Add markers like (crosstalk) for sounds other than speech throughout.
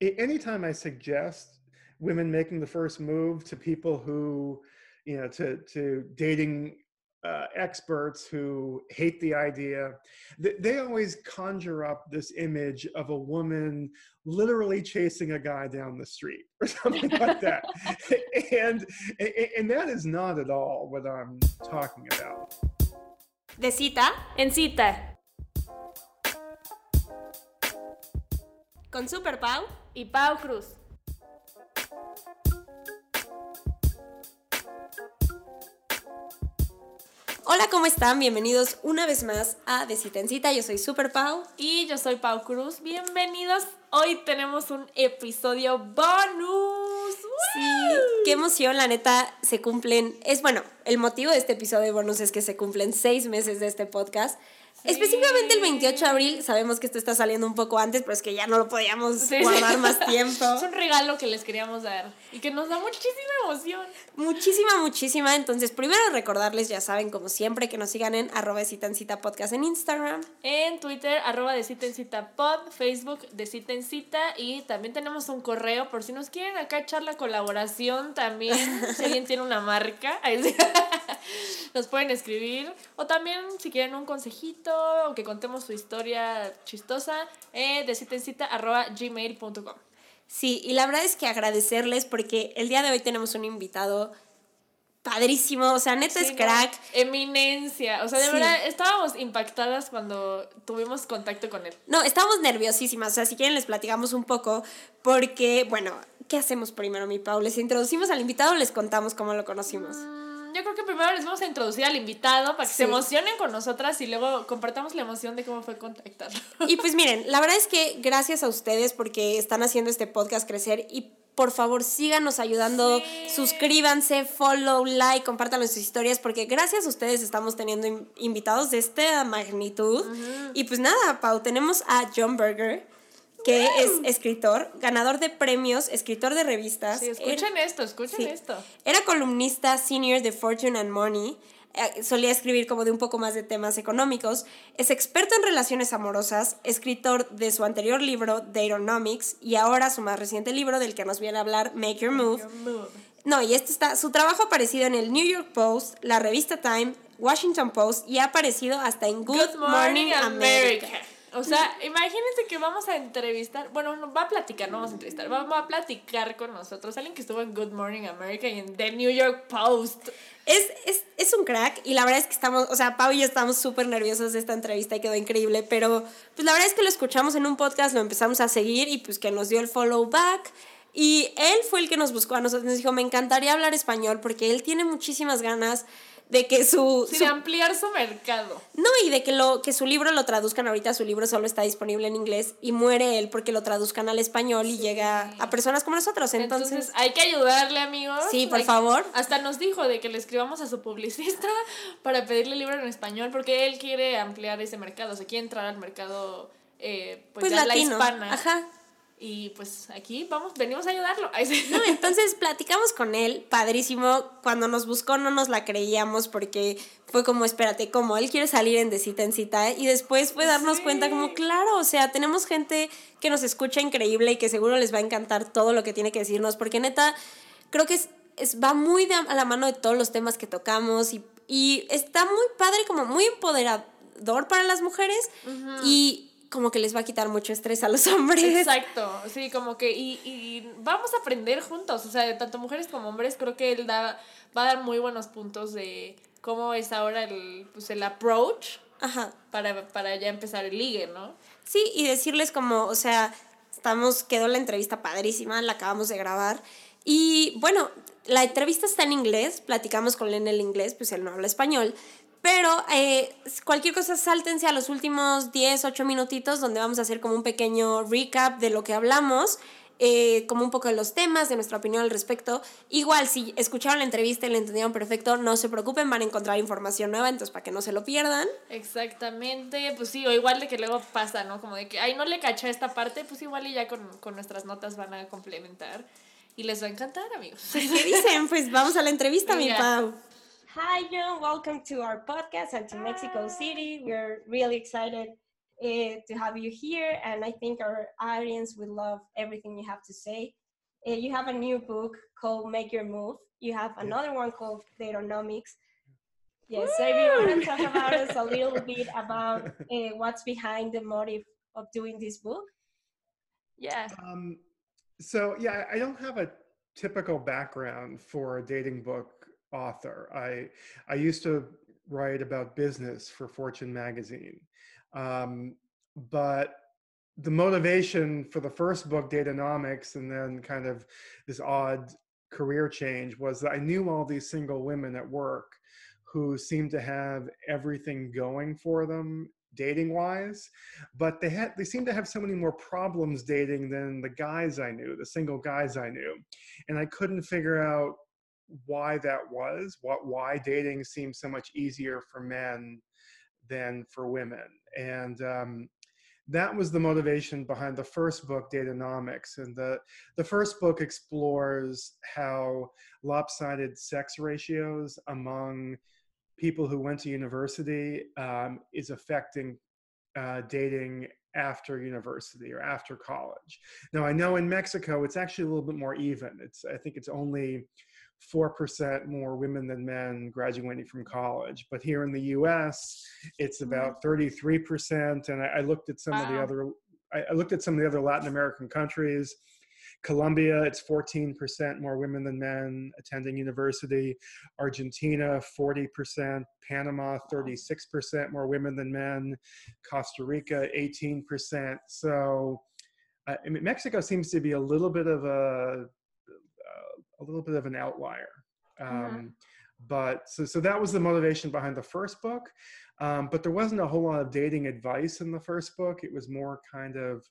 anytime I suggest women making the first move to people who, you know, to to dating uh, experts who hate the idea, they, they always conjure up this image of a woman literally chasing a guy down the street (laughs) or something like that, (laughs) and and that is not at all what I'm talking about. De cita en cita. Con Super Pau y Pau Cruz. Hola, ¿cómo están? Bienvenidos una vez más a De Cita en Cita. Yo soy Super Pau. Y yo soy Pau Cruz. Bienvenidos. Hoy tenemos un episodio bonus. Sí, qué emoción, la neta, se cumplen. Es bueno, el motivo de este episodio bonus es que se cumplen seis meses de este podcast. Específicamente el 28 de abril, sabemos que esto está saliendo un poco antes, pero es que ya no lo podíamos guardar más (laughs) tiempo. Es un regalo que les queríamos dar y que nos da muchísima emoción. Muchísima, muchísima. Entonces, primero recordarles, ya saben, como siempre, que nos sigan en arroba de podcast en Instagram. En Twitter, arroba de pod, Facebook de cita en cita y también tenemos un correo por si nos quieren acá echar la colaboración también, (laughs) si alguien tiene una marca, (laughs) nos pueden escribir o también si quieren un consejito o que contemos su historia chistosa, eh, de cita en cita arroba gmail.com. Sí, y la verdad es que agradecerles porque el día de hoy tenemos un invitado padrísimo, o sea, neta es crack. eminencia, o sea, de verdad estábamos impactadas cuando tuvimos contacto con él. No, estábamos nerviosísimas, o sea, si quieren les platicamos un poco, porque, bueno, ¿qué hacemos primero, mi Pau? ¿Les introducimos al invitado o les contamos cómo lo conocimos? Mm, yo creo que primero les vamos a introducir al invitado para que se emocionen con nosotras y luego compartamos la emoción de cómo fue contactarlo. Y pues miren, la verdad es que gracias a ustedes porque están haciendo este podcast crecer y por favor síganos ayudando, suscríbanse, follow, like, compártanlo en sus historias, porque gracias a ustedes estamos teniendo invitados de esta magnitud. Y pues nada, Pau, tenemos a John Berger que es escritor, ganador de premios, escritor de revistas. Sí, escuchen esto, escuchen esto. Era columnista senior de Fortune and Money. Eh, solía escribir como de un poco más de temas económicos. Es experto en relaciones amorosas, escritor de su anterior libro, Datonomics, y ahora su más reciente libro, del que nos viene a hablar, Make Your Move. No, y este está, su trabajo ha aparecido en el New York Post, la revista Time, Washington Post y ha aparecido hasta en Good, Morning, America. O sea, imagínense que vamos a entrevistar, bueno, no, va a platicar, no vamos a entrevistar, va, a platicar con nosotros, alguien que estuvo en Good Morning America y en The New York Post. Es, es, es un crack y la verdad es que estamos, o sea, Pau y yo estamos súper nerviosos de esta entrevista y quedó increíble, pero pues la verdad es que lo escuchamos en un podcast, lo empezamos a seguir y pues que nos dio el follow back. Y él fue el que nos buscó a nosotros, nos dijo, me encantaría hablar español porque él tiene muchísimas ganas de que su, de ampliar su mercado. No, y de que lo que su libro lo traduzcan ahorita, su libro solo está disponible en inglés y muere él porque lo traduzcan al español y llega a personas como nosotros. Entonces, hay que ayudarle, amigos. Sí, por favor. Hasta nos dijo de que le escribamos a su publicista (laughs) para pedirle el libro en español porque él quiere ampliar ese mercado, o sea, quiere entrar al mercado eh, pues, pues la hispana. Ajá. Y pues aquí vamos, venimos a ayudarlo. (laughs) No, entonces platicamos con él, padrísimo. Cuando nos buscó no nos la creíamos porque fue como, espérate, como él quiere salir en de cita en cita. Y después fue darnos cuenta como, claro, o sea, tenemos gente que nos escucha increíble y que seguro les va a encantar todo lo que tiene que decirnos. Porque neta, creo que es, es va muy a la mano de todos los temas que tocamos y, y está muy padre, como muy empoderador para las mujeres. Y como que les va a quitar mucho estrés a los (laughs) hombres. Exacto, sí, como que y, y vamos a aprender juntos, o sea, tanto mujeres como hombres, creo que él da, va a dar muy buenos puntos de cómo es ahora el, pues, el approach Ajá. Para, para ya empezar el ligue, ¿no? Sí, y decirles como, o sea, estamos, quedó la entrevista padrísima, la acabamos de grabar. Y bueno, la entrevista está en inglés, platicamos con él en el inglés, pues él no habla español, pero eh, cualquier cosa, sáltense a los últimos 10, 8 minutitos donde vamos a hacer como un pequeño recap de lo que hablamos. Eh, como un poco de los temas, de nuestra opinión al respecto. Igual, si escucharon la entrevista y la entendieron perfecto, no se preocupen, van a encontrar información nueva, entonces para que no se lo pierdan. Exactamente, pues sí, o igual de que luego pasa, ¿no? Como de que, ay, no le caché esta parte, pues igual y ya con, con nuestras notas van a complementar. Y les va a encantar, amigos. ¿Qué dicen? Pues vamos a la entrevista, mi Pau. Hi, Jon. Welcome to our podcast and to Mexico City. We're really excited uh, to have you here, and I think our audience will love everything you have to say. Uh, you have a new book called Make Your Move. You have another one called Date-onomics. Yes, so if you want to talk (laughs) about us a little bit about uh, what's behind the motive of doing this book. Yeah. Um, so yeah, I don't have a typical background for a dating book author. I I used to write about business for Fortune magazine, um, but the motivation for the first book, Date-onomics, and then kind of this odd career change was that I knew all these single women at work who seemed to have everything going for them dating wise but they had they seemed to have so many more problems dating than the guys i knew the single guys i knew and i couldn't figure out why that was what why dating seemed so much easier for men than for women and um, that was the motivation behind the first book date-onomics and the the first book explores how lopsided sex ratios among people who went to university um, is affecting uh, dating after university or after college. Now I know in Mexico it's actually a little bit more even. It's I think it's only four percent more women than men graduating from college, but here in the U.S. it's Mm-hmm. about thirty-three percent. And I, I looked at some of the other I, I looked at some of the other Latin American countries. Colombia, it's 14% more women than men attending university. Argentina, 40%. Panama, 36% more women than men. Costa Rica, 18%. So, uh, I mean, Mexico seems to be a little bit of a uh, a little bit of an outlier. Um, But so, so that was the motivation behind the first book. Um, but there wasn't a whole lot of dating advice in the first book. It was more kind of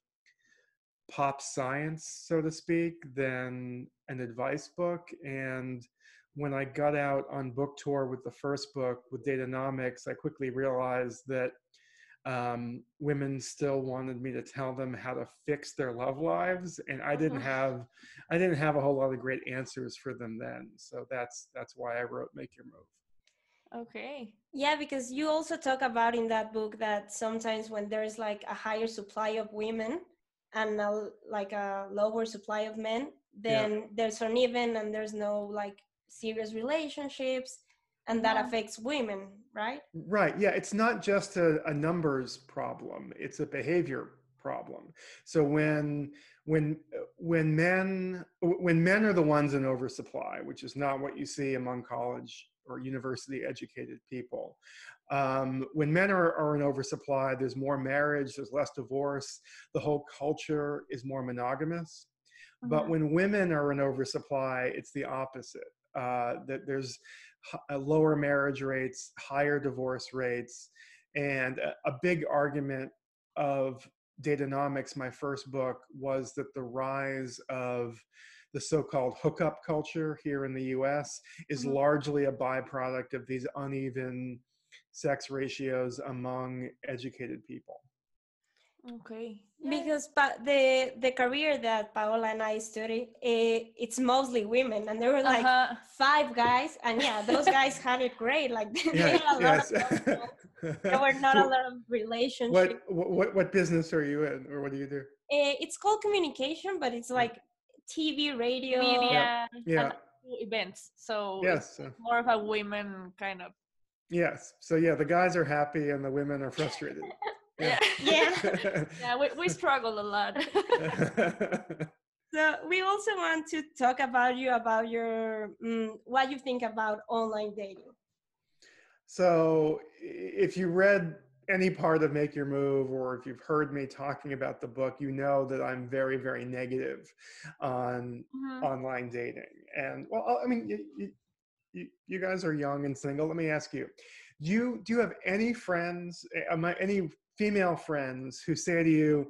pop science, so to speak, than an advice book. And when I got out on book tour with the first book with Date-onomics, I quickly realized that um, women still wanted me to tell them how to fix their love lives, and I didn't Mhm. have, I didn't have a whole lot of great answers for them then. So that's that's why I wrote "Make Your Move." Okay. Yeah, because you also talk about in that book that sometimes when there's like a higher supply of women and a, like a lower supply of men, then there's uneven and there's no like serious relationships, and that affects women, right? Right. Yeah. It's not just a, a numbers problem. It's a behavior problem. So when when when men when men are the ones in oversupply, which is not what you see among college or university educated people. Um, when men are, are in oversupply, there's more marriage, there's less divorce, the whole culture is more monogamous. But Mhm. when women are in oversupply, it's the opposite. Uh, that there's lower marriage rates, higher divorce rates, and a, big argument of Date-onomics, my first book, was that the rise of the so-called hookup culture here in the U.S. is Mhm. largely a byproduct of these uneven sex ratios among educated people. Okay. Because pa- the the career that Paola and I studied, eh, it's mostly women, and there were like Uh-huh. five guys, and yeah, those guys (laughs) had it great. Like they Yeah, had a lot yes. of love there were not a (laughs) lot of relationships. what, what what business are you in, or what do you do? Eh, it's called communication, but it's like TV, radio. Media Yeah. and events. So Yes. it's uh, more of a women kind of. Yes. So yeah, the guys are happy and the women are frustrated. (laughs) Yeah. (laughs) Yeah. yeah, we, we struggle a lot. (laughs) So we also want to talk about you about your mm, what you think about online dating. so if you read any part of Make Your Move or if you've heard me talking about the book, you know that I'm very, very negative on Mhm. online dating. And well, I mean, you, you, you, you guys are young and single. Let me ask you, do you, do you have any friends, eh, am I- any female friends who say to you,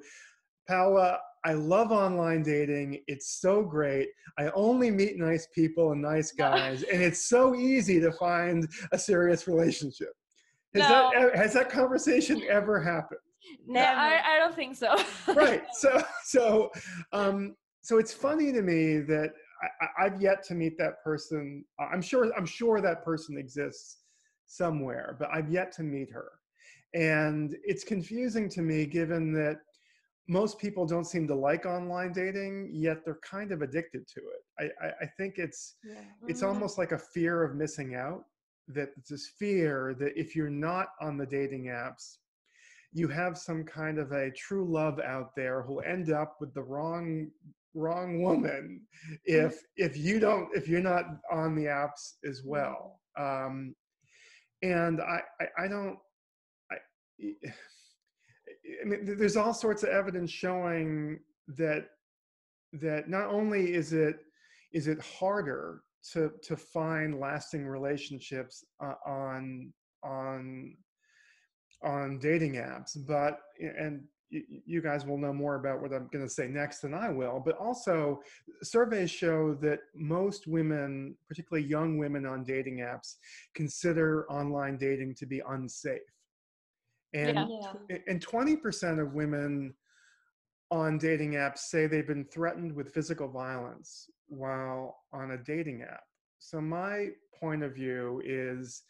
Paula, I love online dating. It's so great. I only meet nice people and nice (laughs) guys, and it's so easy to find a serious relationship. Has, No. that, has that conversation ever happened? No, Never. I, I don't think so. right (laughs) so so um so it's funny to me that I, I- i've yet to meet that person i'm sure i'm sure that person exists somewhere but i've yet to meet her and it's confusing to me given that most people don't seem to like online dating yet they're kind of addicted to it i i, I think it's Yeah. it's Mm. almost like a fear of missing out that this fear that if you're not on the dating apps you have some kind of a true love out there who'll end up with the wrong wrong woman (laughs) if if you don't if you're not on the apps as well um and i i, I don't (laughs) i mean, there's all sorts of evidence showing that that not only is it is it harder to to find lasting relationships uh, on on on dating apps, but and you guys will know more about what I'm going to say next than I will. But also, surveys show that most women, particularly young women on dating apps, consider online dating to be unsafe. And Yeah. Yeah. and 20% of women on dating apps say they've been threatened with physical violence while on a dating app. So my point of view is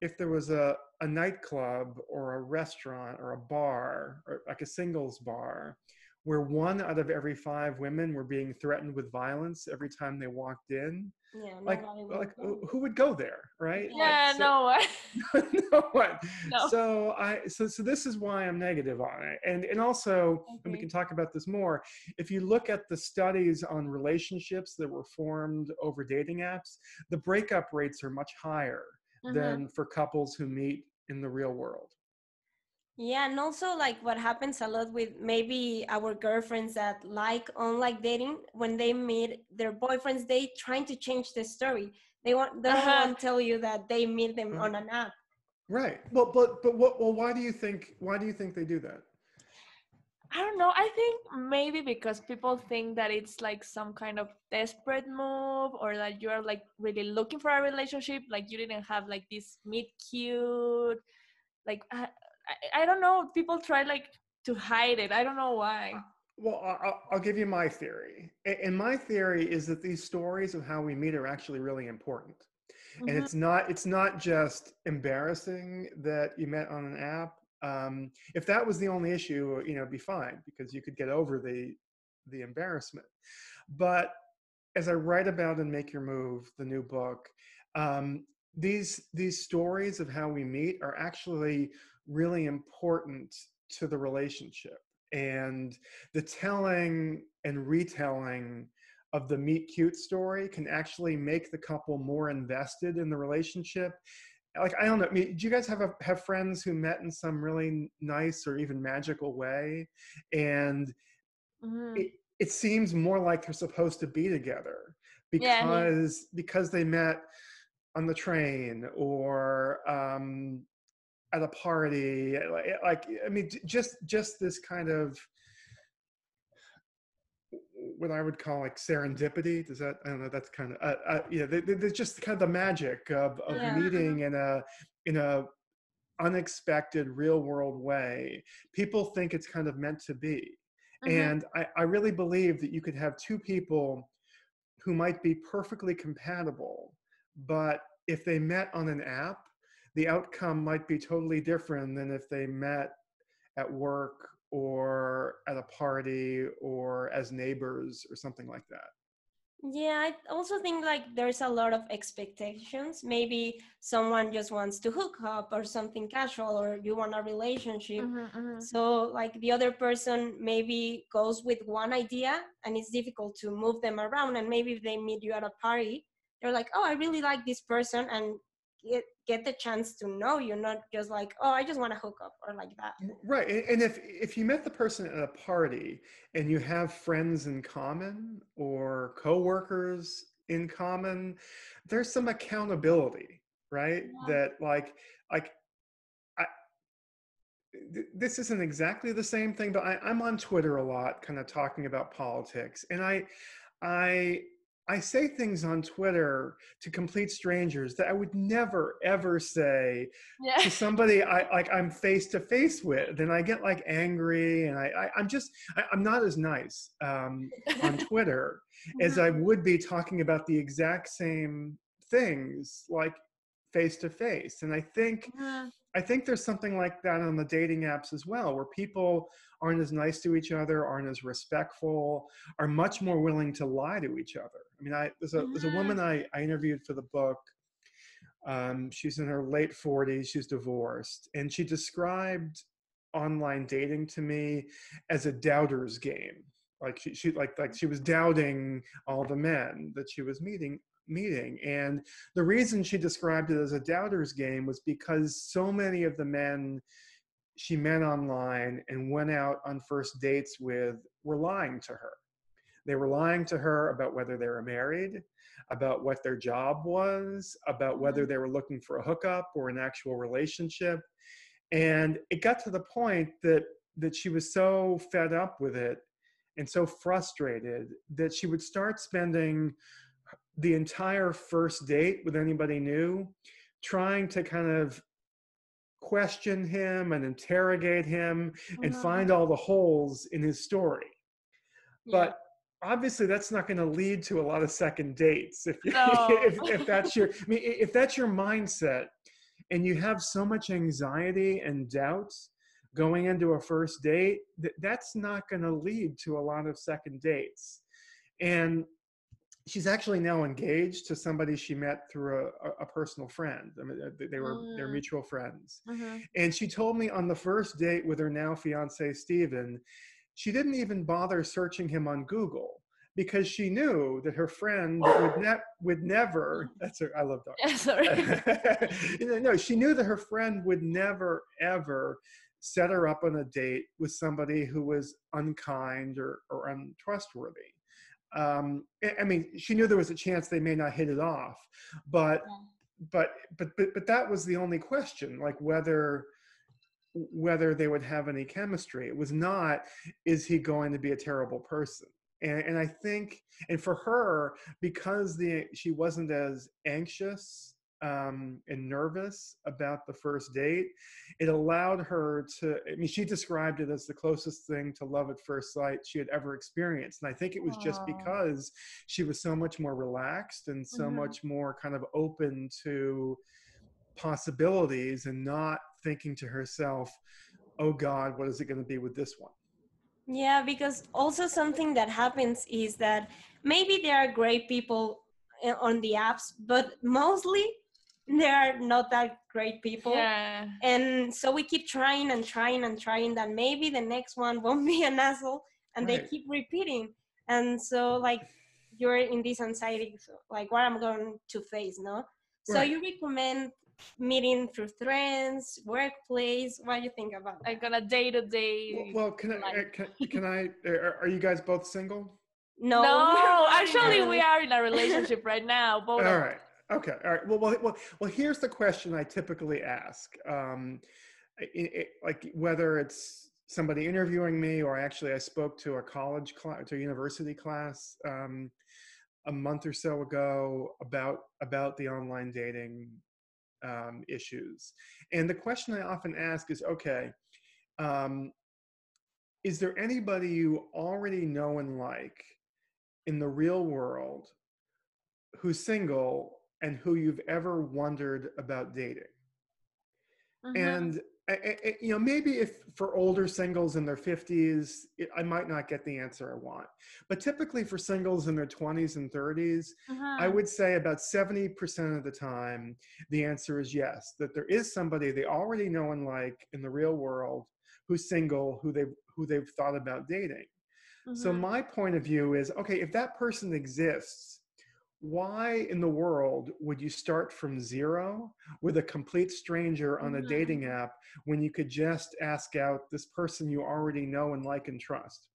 if there was a, a nightclub or a restaurant or a bar or like a singles bar where one out of every five women were being threatened with violence every time they walked in Yeah, like like who would go there right Like, Yeah, so- no one. (laughs) no one. No. So I so so this is why I'm negative on it. And and also, and we can talk about this more, if you look at the studies on relationships that were formed over dating apps, the breakup rates are much higher Mhm. than for couples who meet in the real world. Yeah, and also like what happens a lot with maybe our girlfriends that like online dating when they meet their boyfriends, they trying to change the story. They want they don't Uh-huh. want to tell you that they meet them Mhm. on an app. Right. Well, but but what well why do you think why do you think they do that? I don't know. I think maybe because people think that it's like some kind of desperate move or that you're like really looking for a relationship. Like you didn't have like this meet cute. Like I, I, I don't know. People try like to hide it. I don't know why. Well, I- I'll, I'll give you my theory. And my theory is that these stories of how we meet are actually really important. and Mhm. it's not it's not just embarrassing that you met on an app um, if that was the only issue you know it'd be fine because you could get over the the embarrassment but as i write about in make your move the new book um, these these stories of how we meet are actually really important to the relationship and the telling and retelling of the meet cute story can actually make the couple more invested in the relationship like i don't know I mean, do you guys have a, have friends who met in some really nice or even magical way and Mhm. it, it seems more like they're supposed to be together Yeah, yeah. because because they met on the train or um at a party like, like i mean just just this kind of what I would call like serendipity. Does that? I don't know. That's kind of uh, uh, yeah. They, they, there's just kind of the magic of, of Yeah. meeting in a in a unexpected real world way. People think it's kind of meant to be, Mhm. and I, I really believe that you could have two people who might be perfectly compatible, but if they met on an app, the outcome might be totally different than if they met at work or at a party or as neighbors or something like that. Yeah, I also think like there's a lot of expectations. Maybe someone just wants to hook up or something casual, or you want a relationship. Mhm, mhm. So, like the other person maybe goes with one idea and it's difficult to move them around. And maybe if they meet you at a party, they're like, oh, I really like this person and get, get the chance to know you, not just like, oh, I just want to hook up or like that. Right. And if if you met the person at a party and you have friends in common or coworkers in common, there's some accountability, right? Yeah. That like like I th- this isn't exactly the same thing, but I, I'm on Twitter a lot, kind of talking about politics, and I I I say things on Twitter to complete strangers that I would never ever say Yeah. to (laughs) somebody I like I'm face to face with, and I get like angry, and I, I I'm just I, I'm not as nice um, on (laughs) Twitter as I would be talking about the exact same things like face to face, and I think Mhm. I think there's something like that on the dating apps as well, where people aren't as nice to each other, aren't as respectful, are much more willing to lie to each other. I mean, I there's a there's a woman I, I interviewed for the book. Um, she's in her late 40s. She's divorced, and she described online dating to me as a doubter's game. Like she, she like like she was doubting all the men that she was meeting meeting. And the reason she described it as a doubter's game was because so many of the men she met online and went out on first dates with were lying to her. They were lying to her about whether they were married, about what their job was, about whether mm-hmm. they were looking for a hookup or an actual relationship. And it got to the point that that she was so fed up with it and so frustrated that she would start spending the entire first date with anybody new trying to kind of question him and interrogate him and uh-huh. find all the holes in his story yeah. but obviously that's not going to lead to a lot of second dates if, no. (laughs) if, if that's your i mean if that's your mindset and you have so much anxiety and doubts going into a first date that that's not going to lead to a lot of second dates and she's actually now engaged to somebody she met through a, a personal friend. I mean, they were they're mm. mutual friends, mm-hmm. and she told me on the first date with her now fiance Steven, she didn't even bother searching him on Google because she knew that her friend would, ne- would never that's her, i love dogs. (laughs) Sorry. (laughs) No she knew that her friend would never ever set her up on a date with somebody who was unkind or, or untrustworthy. Um, I mean, she knew there was a chance they may not hit it off, but yeah. but but but but that was the only question, like whether whether they would have any chemistry. It was not, is he going to be a terrible person? And, and I think, and for her, because the she wasn't as anxious um, and nervous about the first date, it allowed her to. I mean, she described it as the closest thing to love at first sight she had ever experienced. And I think it was Aww. just because she was so much more relaxed and so mm-hmm. much more kind of open to possibilities and not thinking to herself, oh God, what is it going to be with this one? Yeah, because also something that happens is that maybe there are great people eh, on the apps, but mostly they are not that great people. Yeah. And so we keep trying and trying and trying that maybe the next one won't be an asshole and right. they keep repeating. And so like you're in this anxiety, so like what I'm going to face, no? So right. you recommend meeting through friends, workplace. What do you think about? That? Like on a day to day. Well, can I? Can, can I? Are you guys both single? No, no. (laughs) Actually, we are in a relationship right now. (laughs) Both. All right. Okay. All right. Well, well, well, well here's the question I typically ask. Um, it, it, like whether it's somebody interviewing me or actually I spoke to a college class, to a university class um, a month or so ago about about the online dating um, issues. And the question I often ask is, okay, um, is there anybody you already know and like in the real world who's single and who you've ever wondered about dating. Mm-hmm. And you know maybe if for older singles in their 50s it, i might not get the answer i want but typically for singles in their 20s and 30s uh-huh. i would say about 70% of the time the answer is yes that there is somebody they already know and like in the real world who's single who they've, who they've thought about dating uh-huh. so mm-hmm. my point of view is okay if that person exists why in the world would you start from zero with a complete stranger on a mm-hmm. dating app when you could just ask out this person you already know and like and trust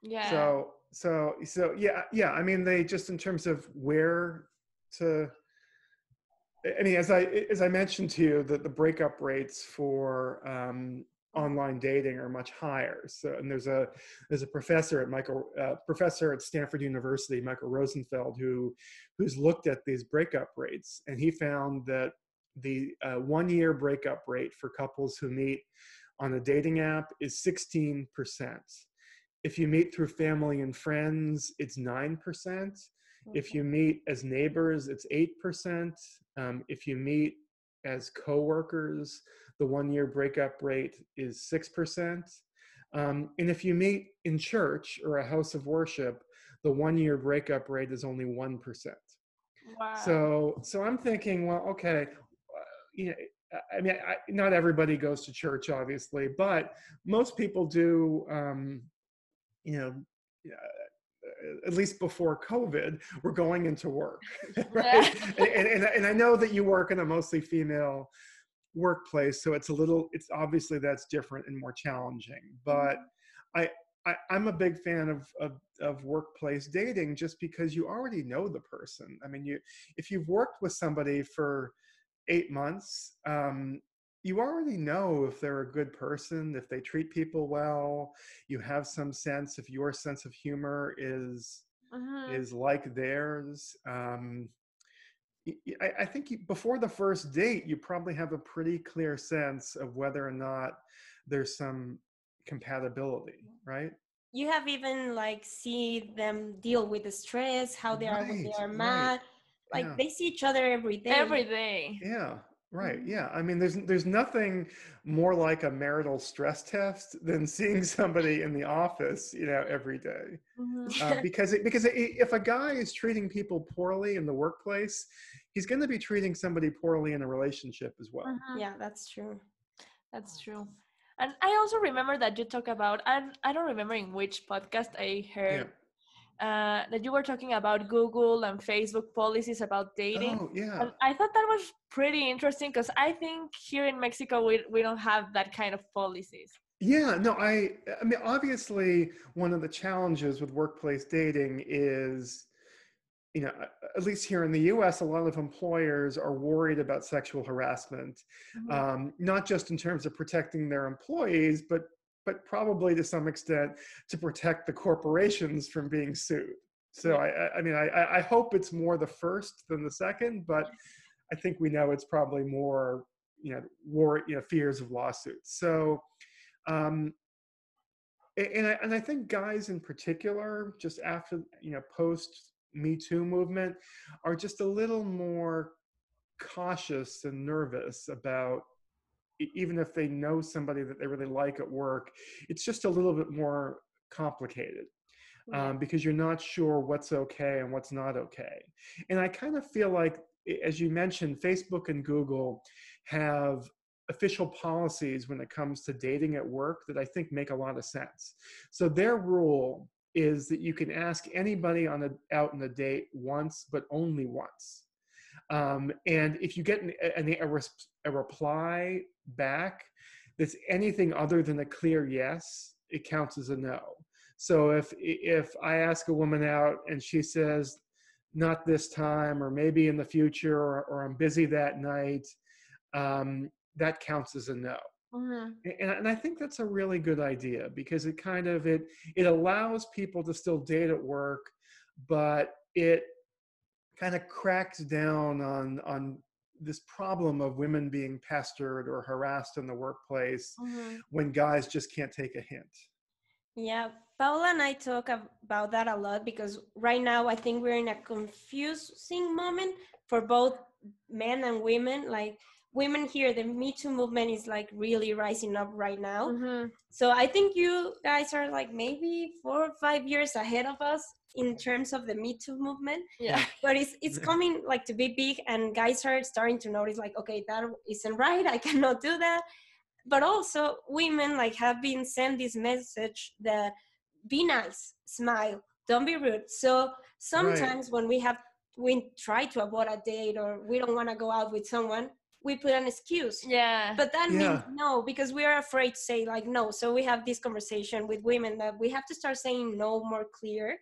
yeah so so so yeah yeah i mean they just in terms of where to i mean as i as i mentioned to you that the breakup rates for um online dating are much higher. So, and there's a there's a professor at Michael uh, professor at Stanford University, Michael Rosenfeld, who who's looked at these breakup rates, and he found that the uh, one year breakup rate for couples who meet on a dating app is 16 percent. If you meet through family and friends, it's nine percent. If you meet as neighbors, it's eight percent. Um, if you meet as coworkers, the one year breakup rate is 6%. Um, and if you meet in church or a house of worship, the one year breakup rate is only 1%. Wow. So, so I'm thinking, well, okay, uh, you know, I mean, I, not everybody goes to church, obviously, but most people do. Um, you know, uh, at least before COVID, we're going into work, (laughs) right? (laughs) and, and, and I know that you work in a mostly female workplace, so it's a little, it's obviously that's different and more challenging. But I, I I'm a big fan of, of of workplace dating just because you already know the person. I mean, you if you've worked with somebody for eight months, um, you already know if they're a good person, if they treat people well. You have some sense if your sense of humor is Mhm. is like theirs. Um, I, I think you, before the first date, you probably have a pretty clear sense of whether or not there's some compatibility, right? You have even like see them deal with the stress, how they are when they Right, are right. mad. Like Yeah. they see each other every day. Every day. Yeah, right. Mhm. Yeah, I mean, there's there's nothing more like a marital stress test than seeing (laughs) somebody in the office, you know, every day. Mhm. Uh, (laughs) because it, because i if a guy is treating people poorly in the workplace, he's going to be treating somebody poorly in a relationship as well. Mhm. yeah, that's true. That's true. And I also remember that you talk about, I, I don't remember in which podcast I heard uh, that you were talking about Google and Facebook policies about dating. Oh, yeah. And I thought that was pretty interesting because I think here in Mexico we, we don't have that kind of policies. Yeah, no, I I mean obviously one of the challenges with workplace dating is you know, at least here in the US, a lot of employers are worried about sexual harassment, Mhm. um, not just in terms of protecting their employees, but but probably to some extent to protect the corporations from being sued. So. I, I- mean, I, I- I hope it's more the first than the second, but I think we know it's probably more, you know, war, you know, fears of lawsuits. So, um, and I, and I think guys in particular, just after, you know, post Me Too movement, are just a little more cautious and nervous about even if they know somebody that they really like at work, it's just a little bit more complicated um, because you're not sure what's okay and what's not okay. And I kind of feel like, as you mentioned, Facebook and Google have official policies when it comes to dating at work that I think make a lot of sense. So their rule is that you can ask anybody on a out on a date once, but only once. Um, and if you get an, an, a, res- a reply back that's anything other than a clear yes, it counts as a no. So if if I ask a woman out and she says, "Not this time," or maybe in the future, or, or I'm busy that night, um, that counts as a no. Mhm. And, and I think that's a really good idea because it kind of it it allows people to still date at work, but it kind of cracks down on on this problem of women being pestered or harassed in the workplace Mhm. when guys just can't take a hint. Yeah, Paula and I talk about that a lot because right now I think we're in a confusing moment for both men and women. Like women here, the Me Too movement is like really rising up right now. Mhm. So I think you guys are like maybe four or five years ahead of us in terms of the Me Too movement. Yeah. (laughs) But it's it's coming like to be big, and guys are starting to notice like, okay, that isn't right. I (laughs) cannot do that. But also, women like have been sent this message that be nice, smile, don't be rude. So sometimes when we have we try to avoid a date or we don't want to go out with someone, we put an excuse Yeah. but that Yeah. means no because we are afraid to say like no so we have this conversation with women that we have to start saying no more clear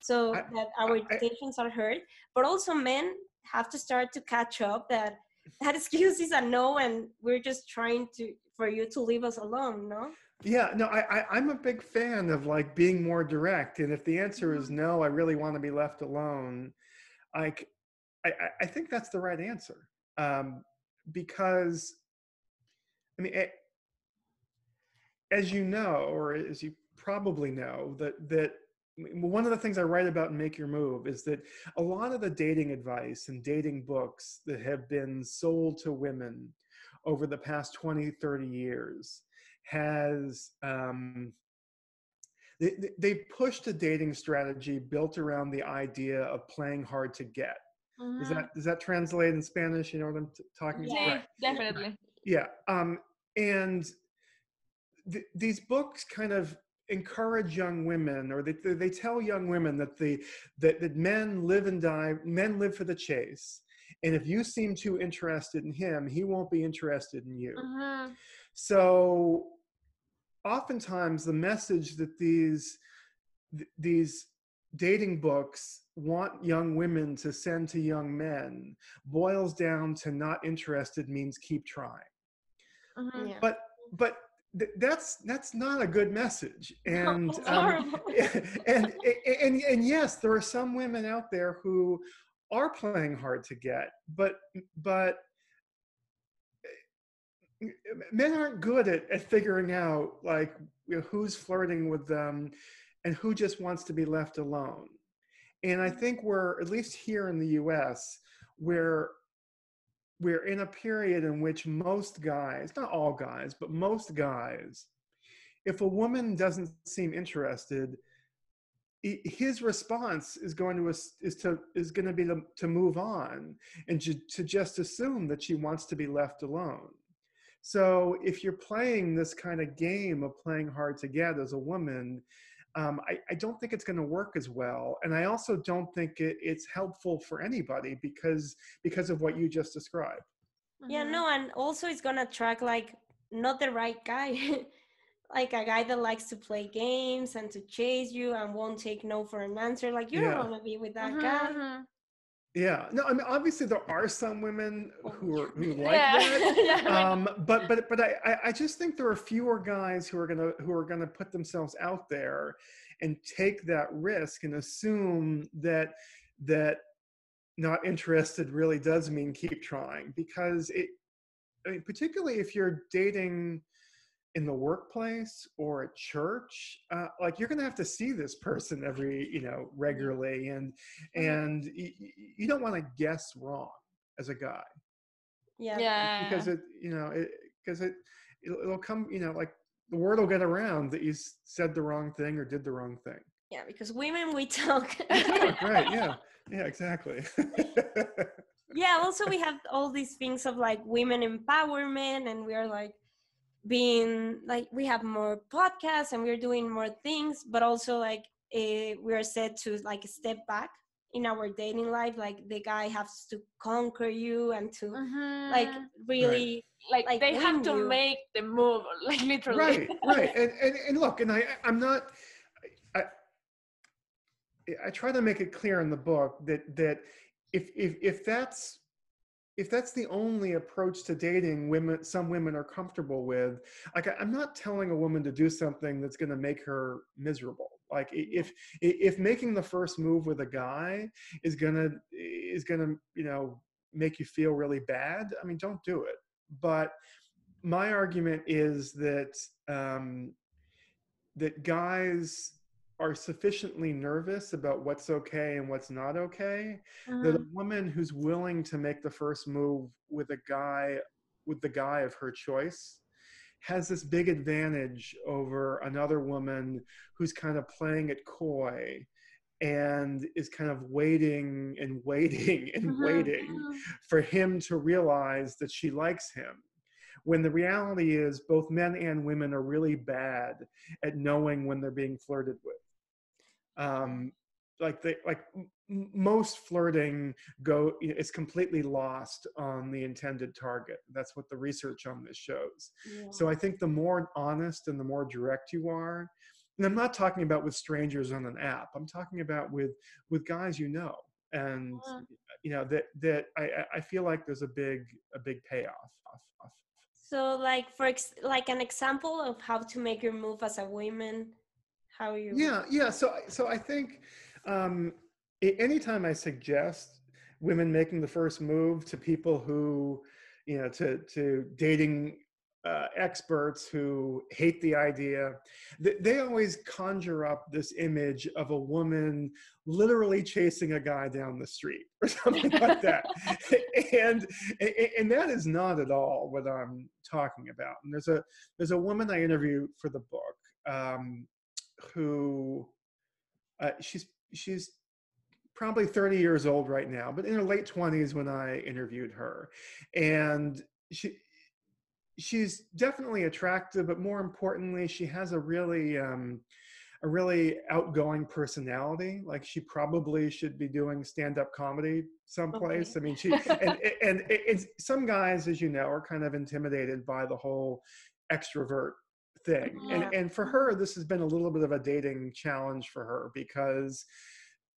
so I- that our intentions are heard but also men have to start to catch up that (laughs) that excuse is a no and we're just trying to for you to leave us alone no Yeah, no, I, I I'm a big fan of like being more direct, and if the answer is no, I really want to be left alone. Like, I I- I think that's the right answer, um, because I mean, it, as you know, or as you probably know, that that one of the things I write about in Make Your Move is that a lot of the dating advice and dating books that have been sold to women over the past 20, 30 years has um, they, they pushed a dating strategy built around the idea of playing hard to get. Mhm. Does that does that translate in Spanish? You know what I'm t- talking about? Sí, Right. definitely. Yeah. Um, and th- these books kind of encourage young women, or they, they they tell young women that the that, that men live and die, men live for the chase. And if you seem too interested in him, he won't be interested in you. Mhm. So oftentimes the message that these th- these dating books want young women to send to young men boils down to not interested means keep trying Mhm. Yeah. but but th- that's that's not a good message. (laughs) And um, (laughs) and, and and yes there are some women out there who are playing hard to get but but eh, men aren't good at, at figuring out like you know, who's flirting with them and who just wants to be left alone. And i think we're at least here in the us where we're in a period in which most guys not all guys but most guys if a woman doesn't seem interested his response is going to is to is going to be to, to move on and to, to just assume that she wants to be left alone. So if you're playing this kind of game of playing hard to get as a woman um, I, I don't think it's going to work as well and i also don't think it, it's helpful for anybody because because of what you just described Yeah, Mhm. no, and also it's gonna attract like not the right guy. (laughs) like a guy that likes to play games and to chase you and won't take no for an answer. Like you Yeah. don't wanna be with that Mhm, guy. mhm. Yeah. No i mean obviously there are some women who are who (laughs) like Yeah. that. (laughs) Yeah, um, but but but I, I I just think there are fewer guys who are gonna who are gonna put themselves out there and take that risk and assume that that not interested really does mean keep trying because it I mean particularly if you're dating in the workplace or at church uh, like you're gonna have to see this person every you know regularly and and y- y- you don't want to guess wrong as a guy Yeah. yeah. because it you know it because it it'll, it'll come you know like the word will get around that you said the wrong thing or did the wrong thing Yeah, because women we talk. (laughs) right yeah (laughs) yeah exactly yeah, (laughs) also we have all these things of like women empowerment and we are like being like we have more podcasts and we're doing more things, but also like uh, we are said to like step back in our dating life. Like the guy has to conquer you and to like Mhm. really like, like, they have to you. make the move, (laughs) like literally. right right and, and and look and i i'm not i i try to make it clear in the book that that if if if that's if that's the only approach to dating women some women are comfortable with like i'm not telling a woman to do something that's going to make her miserable. Like if if making the first move with a guy is going to is going to you know make you feel really bad i mean don't do it. But my argument is that um, that guys are sufficiently nervous about what's okay and what's not okay that a Mhm. woman who's willing to make the first move with a guy with the guy of her choice has this big advantage over another woman who's kind of playing it coy and is kind of waiting and (laughs) waiting and Mhm, waiting for him to realize that she likes him. When the reality is, both men and women are really bad at knowing when they're being flirted with. Um, like the like most flirting go is completely lost on the intended target. That's what the research on this shows. yeah. So I think the more honest and the more direct you are, and I'm not talking about with strangers on an app. I'm talking about with with guys you know, and Mhm. you know that that I I- feel like there's a big a big payoff. Off, off. So like for ex- like an example of how to make your move as a woman, how you Yeah, yeah. So so I think um, anytime I suggest women making the first move to people who, you know, to to dating uh, experts who hate the idea, they, they always conjure up this image of a woman literally chasing a guy down the street (laughs) or something like that. (laughs) and, and that is not at all what I'm talking about. And there's a there's a woman I interviewed for the book um, who uh, she's she's probably 30 years old right now, but in her late 20s when I interviewed her. And she she's definitely attractive, but more importantly, she has a really um, a really outgoing personality. Like she probably should be doing stand-up comedy someplace. Okay. I mean, she (laughs) and, and, and some guys, as you know, are kind of intimidated by the whole extrovert thing. Yeah. And and for her, this has been a little bit of a dating challenge for her because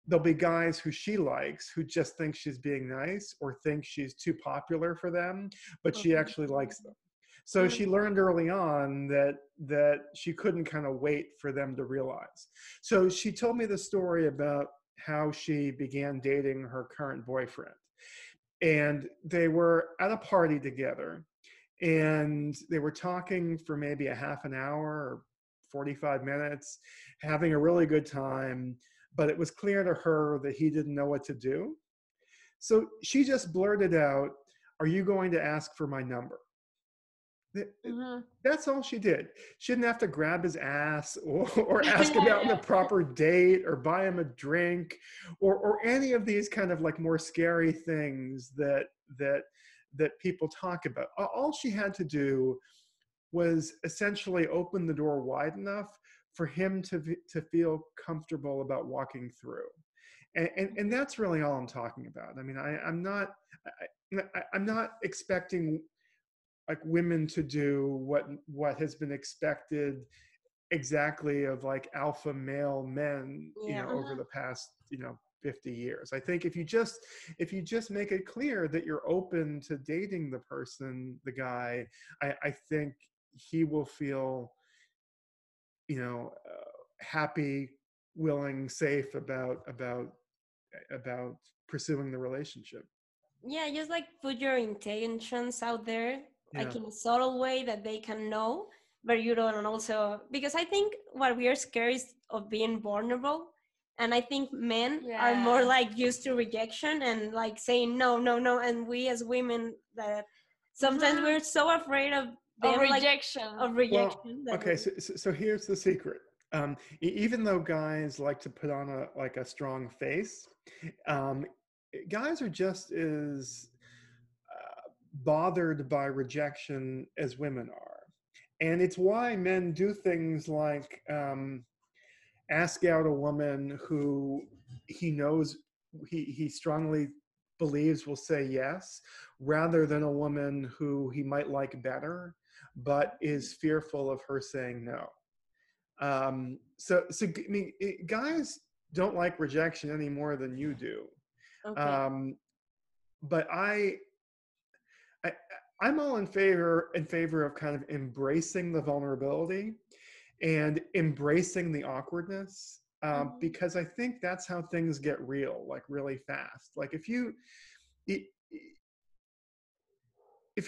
there'll be guys who she likes who just think she's being nice or think she's too popular for them, but okay. she actually likes them. So she mm-hmm. learned early on that that she couldn't kind of wait for them to realize. So she told me the story about how she began dating her current boyfriend. And they were at a party together and they were talking for maybe a half an hour or 45 minutes, having a really good time, but it was clear to her that he didn't know what to do. So she just blurted out, Are you going to ask for my number? Mm-hmm. That's all she did. She didn't have to grab his ass or, (laughs) or (laughs) ask him out on a proper date or buy him a drink or, or any of these kind of like more scary things that that that people talk about. All she had to do was essentially open the door wide enough for him to to feel comfortable about walking through. And, and, and that's really all I'm talking about. I mean, I, I'm not I, I'm not expecting like women to do what what has been expected exactly of like alpha male men yeah. you know over uh-huh. the past you know 50 years. I think if you just if you just make it clear that you're open to dating the person the guy i i think he will feel you know uh, happy willing safe about about about pursuing the relationship. Yeah just like put your intentions out there yeah. like in a subtle way that they can know but you don't also because i think what we are scared is of being vulnerable and i think men yeah. are more like used to rejection and like saying no no no and we as women that sometimes mm-hmm. we're so afraid of them, of rejection like, of rejection well, okay so, so here's the secret um, even though guys like to put on a like a strong face um, guys are just as bothered by rejection as women are. And it's why men do things like um, ask out a woman who he knows he, he strongly believes will say yes, rather than a woman who he might like better, but is fearful of her saying no. Um, so, so I mean, it, guys don't like rejection any more than you do. Okay. Um, but I, I, I'm all in favor in favor of kind of embracing the vulnerability and embracing the awkwardness um, mm-hmm. because I think that's how things get real, like really fast. Like if you, if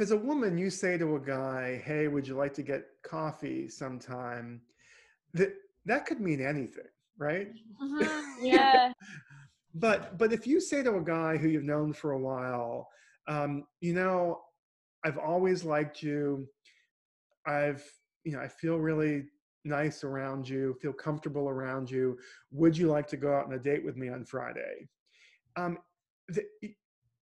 as a woman you say to a guy, "Hey, would you like to get coffee sometime?" That that could mean anything, right? Mm-hmm. (laughs) Yeah. but but if you say to a guy who you've known for a while, um, you know, I've always liked you. I've, you know, I feel really nice around you, feel comfortable around you. Would you like to go out on a date with me on Friday? Um, the,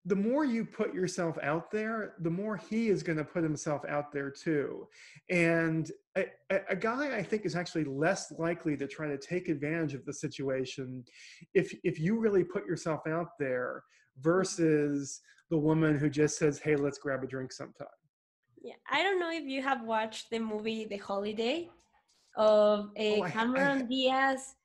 the more you put yourself out there, the more he is going to put himself out there too. And a, a, guy, I think, is actually less likely to try to take advantage of the situation if if you really put yourself out there versus the woman who just says, "Hey, let's grab a drink sometime." Yeah, I don't know if you have watched the movie The Holiday of uh, oh, Cameron I, I, Diaz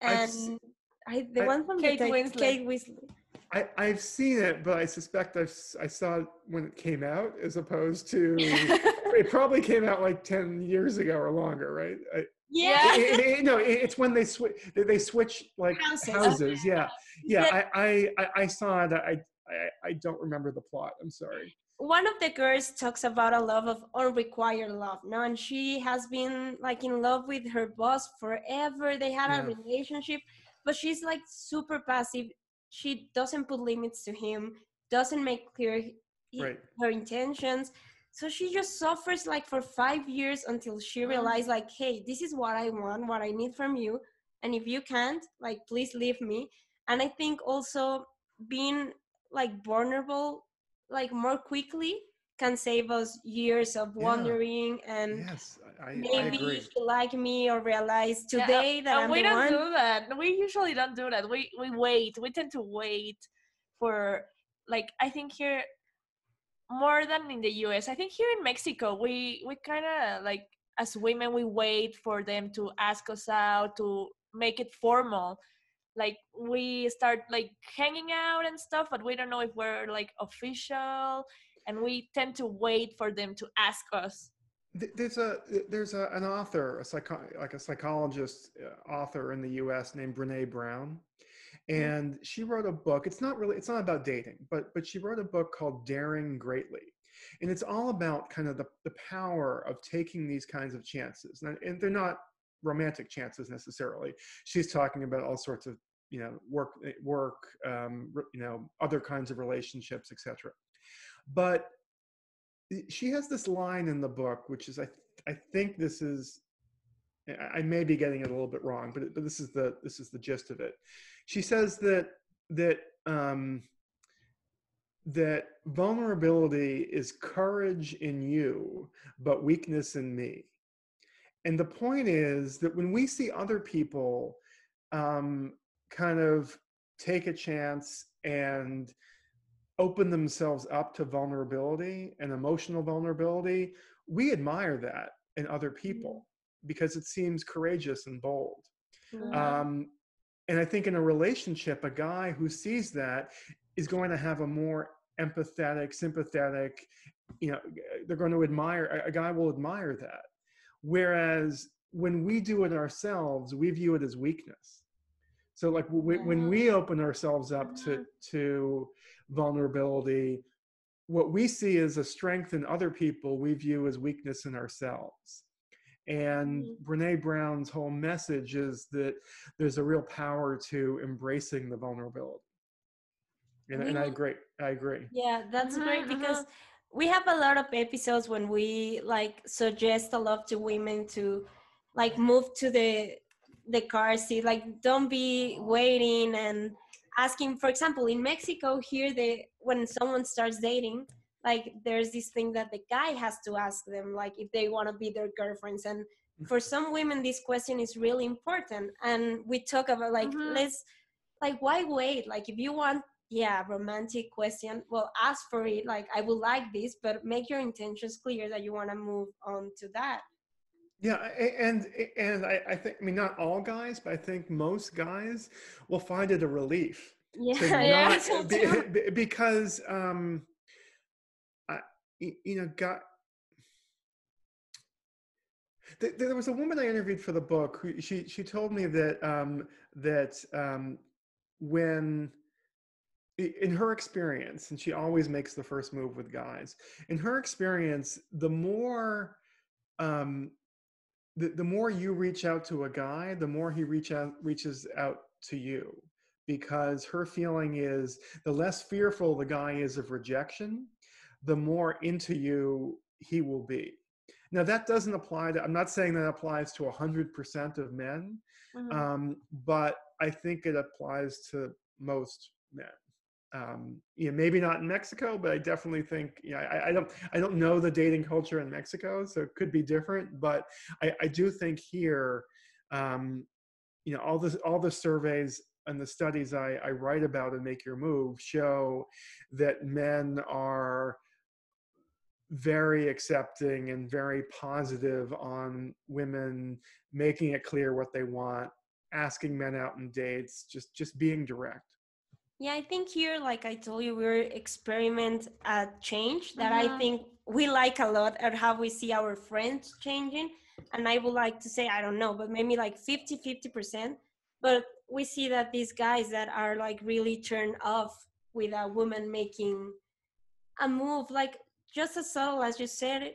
and I, the one from Kate the Winslet. Kate Winslet. I, I've seen it, but I suspect I've, I saw it when it came out, as opposed to (laughs) it probably came out like ten years ago or longer, right? I, yeah. It, it, it, no, (laughs) it's when they switch. They switch like houses. houses. Yeah, yeah. I, I, I saw that. I, I, I don't remember the plot. I'm sorry. One of the girls talks about a love of unrequired love no? And she has been like in love with her boss forever. They had Yeah. a relationship but she's like super passive. She doesn't put limits to him doesn't make clear he- Right. her intentions. So she just suffers like for five years until she realized like hey this is what i want what i need from you. And if you can't like please leave me. And i think also being like vulnerable like more quickly can save us years of Yeah. wondering and Yes, I, I, I maybe agree. she like me or realize Yeah, today uh, that and I'm we the don't one. do that. We usually don't do that. We we wait. We tend to wait for like I think here more than in the US. I think here in Mexico we we kind of like as women we wait for them to ask us out to make it formal. Like we start like hanging out and stuff, but we don't know if we're like official and we tend to wait for them to ask us. There's a there's a, an author, a psycho, like a psychologist uh, author in the U.S. named Brene Brown, and she wrote a book. It's not really it's not about dating, but but she wrote a book called Daring Greatly, and it's all about kind of the the power of taking these kinds of chances, and, and they're not romantic chances necessarily. She's talking about all sorts of you know work work um, you know other kinds of relationships, etc. But she has this line in the book which is i th- i think this is I- i may be getting it a little bit wrong but, but this is the this is the gist of it she says that that um that vulnerability is courage in you but weakness in me and the point is that when we see other people um kind of take a chance and open themselves up to vulnerability and emotional vulnerability, we admire that in other people because it seems courageous and bold. Mhm. Um, and I think in a relationship, a guy who sees that is going to have a more empathetic, sympathetic, you know, they're going to admire, a guy will admire that. Whereas when we do it ourselves, we view it as weakness. So like w- w- when we open ourselves up to to vulnerability, what we see as a strength in other people, we view as weakness in ourselves. And Mhm. Brene Brown's whole message is that there's a real power to embracing the vulnerability. And, and I agree. I agree. Yeah, that's Mhm, great because we have a lot of episodes when we like suggest a lot to women to like move to the the car seat like don't be waiting and asking. For example in mexico here they when someone starts dating like there's this thing that the guy has to ask them like if they want to be their girlfriends. And for some women this question is really important. And we talk about like Mhm. let's like why wait? Like if you want yeah romantic question well ask for it. Like i would like this but make your intentions clear that you want to move on to that Yeah, and and I, I think I mean not all guys, but I think most guys will find it a relief yeah to (laughs) Yeah, (laughs) be- (laughs) be- because um, I, you know, got. There was a woman I interviewed for the book. Who she she told me that um, that um, when in her experience, and she always makes the first move with guys. In her experience, the more um, the, the more you reach out to a guy, the more he reach out reaches out to you because her feeling is the less fearful the guy is of rejection, the more into you he will be. Now that doesn't apply to I'm not saying that applies to 100% of men, Mhm. um, but I think it applies to most men. Um, yeah, maybe not in Mexico, but I definitely think yeah. I, I don't I don't know the dating culture in Mexico, so it could be different. But I, I do think here, um, you know, all this all the surveys and the studies I, I write about and make your move show that men are very accepting and very positive on women making it clear what they want asking men out in dates just just being direct yeah i think here like i told you we're experiment a change that i Mhm. think we like a lot at how we see our friends changing and i would like to say i don't know but maybe like 50 50% but we see that these guys that are like really turned off with a woman making a move like just as subtle as you said,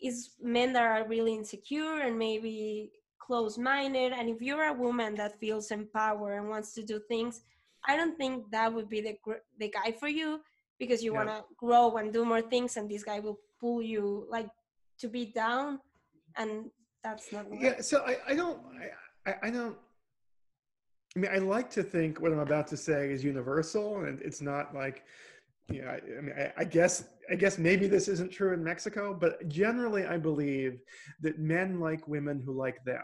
is men that are really insecure and maybe close-minded. And if you're a woman that feels empowered and wants to do things, I don't think that would be the the guy for you because you yeah. want to grow and do more things, and this guy will pull you like to be down, and that's not. Yeah. So I I don't I I don't. I mean, I like to think what I'm about to say is universal, and it's not like yeah, I, I mean, I, I, guess I guess maybe this isn't true in Mexico, but generally, I believe that men like women who like them.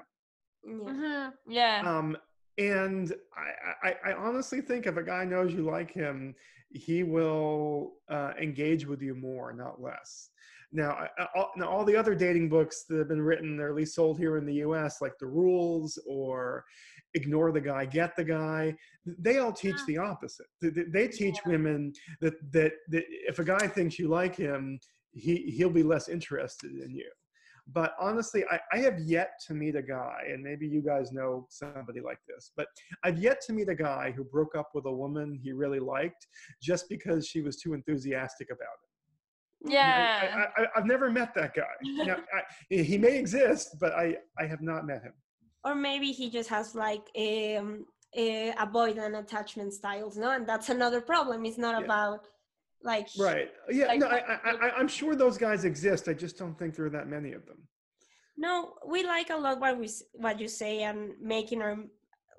Mm-hmm. Yeah. Um, and I, I, I, honestly think if a guy knows you like him, he will uh, engage with you more, not less. Now, all, now, all the other dating books that have been written, or at least sold here in the U.S., like The Rules or ignore the guy, get the guy. They all teach the opposite. They, teach yeah. women that, that that if a guy thinks you like him, he he'll be less interested in you. But honestly, I, I have yet to meet a guy, and maybe you guys know somebody like this, but I've yet to meet a guy who broke up with a woman he really liked just because she was too enthusiastic about it. Yeah. I, have never met that guy. now, (laughs) I, he may exist, but I, I have not met him or maybe he just has like um, uh, avoidant attachment styles no and that's another problem it's not yeah. about like right. Yeah like, no I, I, I am sure those guys exist i just don't think there are that many of them. No we like a lot what we what you say and making our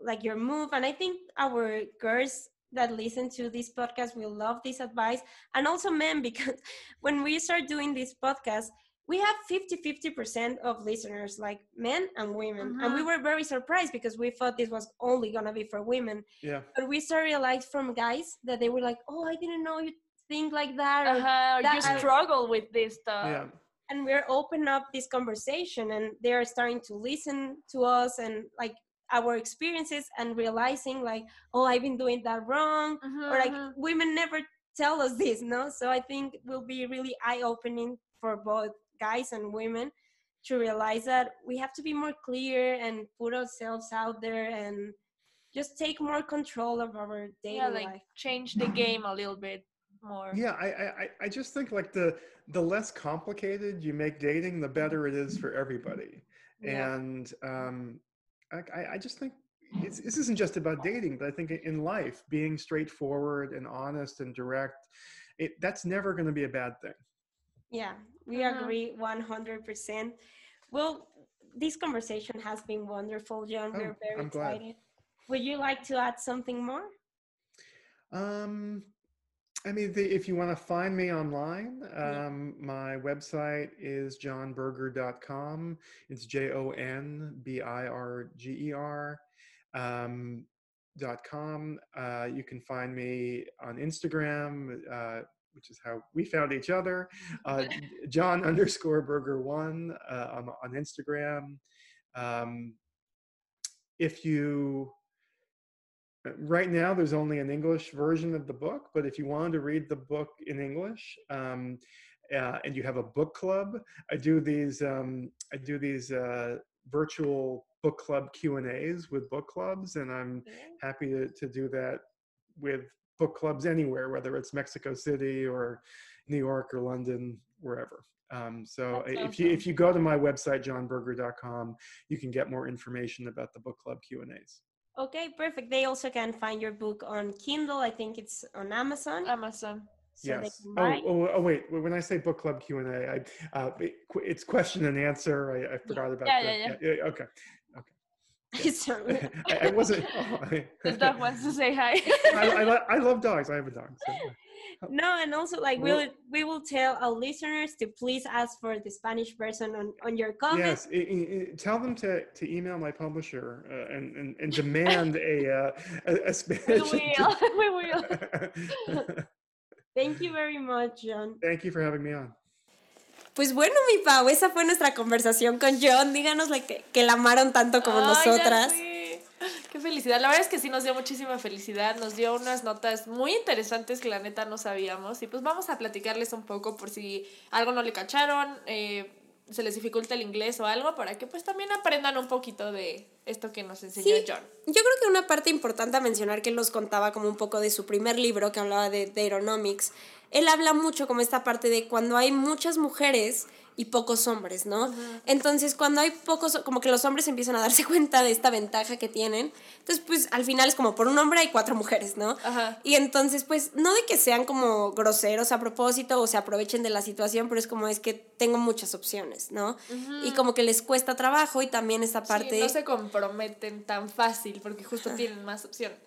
like your move and i think our girls that listen to this podcast will love this advice and also men (laughs) because when we start doing this podcast we have 50 50% of listeners like men and women and we mm-hmm. were very surprised because we thought this was only gonna be for women. Yeah. But we started realized from guys that they were like oh i didn't know you think like that or, uh-huh, that, you struggle with this stuff yeah and we're opening up this conversation and they're starting to listen to us and like our experiences and realizing like oh i've been doing that wrong uh-huh. or like mm-hmm. women never tell us (laughs) this no so i think it will be really eye-opening for both guys and women to realize that we have to be more clear and put ourselves out there and just take more control of our daily yeah, like life. change the game a little bit more. Yeah, I, I I just think like the the less complicated you make dating, the better it is for everybody. Yeah. And um, I I just think it's, this isn't just about dating, but I think in life, being straightforward and honest and direct, it that's never going to be a bad thing. Yeah, we uh-huh. agree 100%. Well, this conversation has been wonderful, Jon. Oh, We're very I'm excited. Glad. Would you like to add something more? Um, I mean, the, if you want to find me online, um, yeah. my website is jonbirger.com. It's J O N B I R G E R. Um, dot com. Uh, you can find me on Instagram, uh, which is how we found each other. Uh, (laughs) Jon underscore Birger one uh, on, on Instagram. Um, if you right now there's only an english version of the book but if you wanted to read the book in english um, uh, and you have a book club i do these um, i do these uh, virtual book club q and a's with book clubs and i'm happy to, to do that with book clubs anywhere, whether it's Mexico City or New York or London, wherever. Um, so if you if you go to my website jonbirger.com, you can get more information about the book club Q and A's. Okay, perfect. They also can find your book on Kindle. I think it's on Amazon. Amazon. So yes. Oh, oh, oh, wait. When I say book club Q and A, I uh, it's question and answer. I, I forgot about yeah, that. Yeah, yeah. yeah, Okay. (laughs) Sorry. (laughs) I, I, wasn't. (laughs) Oh, the dog wants to say hi. I, I, I, love dogs. I have a dog. So. No, and also like well, we'll we will tell our listeners to please ask for the Spanish version on, on your comments. Yes, it, it, tell them to, to email my publisher uh, and, and, and demand a, uh, a, a (laughs) Spanish. (laughs) (laughs) We will. we will. Thank you very much, Jon. Thank you for having me on. Pues bueno, mi Pau, esa fue nuestra conversación con Jon. Díganos like, que, que la amaron tanto como nosotras. (laughs) Qué felicidad. La verdad es que sí nos dio muchísima felicidad. Nos dio unas notas muy interesantes que la neta no sabíamos. Y pues vamos a platicarles un poco por si algo no le cacharon. Eh, se les dificulta el inglés o algo para que pues también aprendan un poquito de esto que nos enseñó John. Yo creo que una parte importante a mencionar que él nos contaba como un poco de su primer libro que hablaba de Aeronomics, él habla mucho como esta parte de cuando hay muchas mujeres y pocos hombres, ¿no? Entonces, cuando hay pocos, como que los hombres empiezan a darse (laughs) cuenta de esta ventaja que tienen, entonces, pues al final es como por un hombre hay cuatro mujeres, ¿no? Ajá. Y entonces, pues, no de que sean como groseros a propósito o se aprovechen de la situación, pero es como es que tengo muchas opciones, ¿no? Y como que les cuesta trabajo y también esta parte... Sí, no se comprometen tan fácil porque justo tienen más opciones.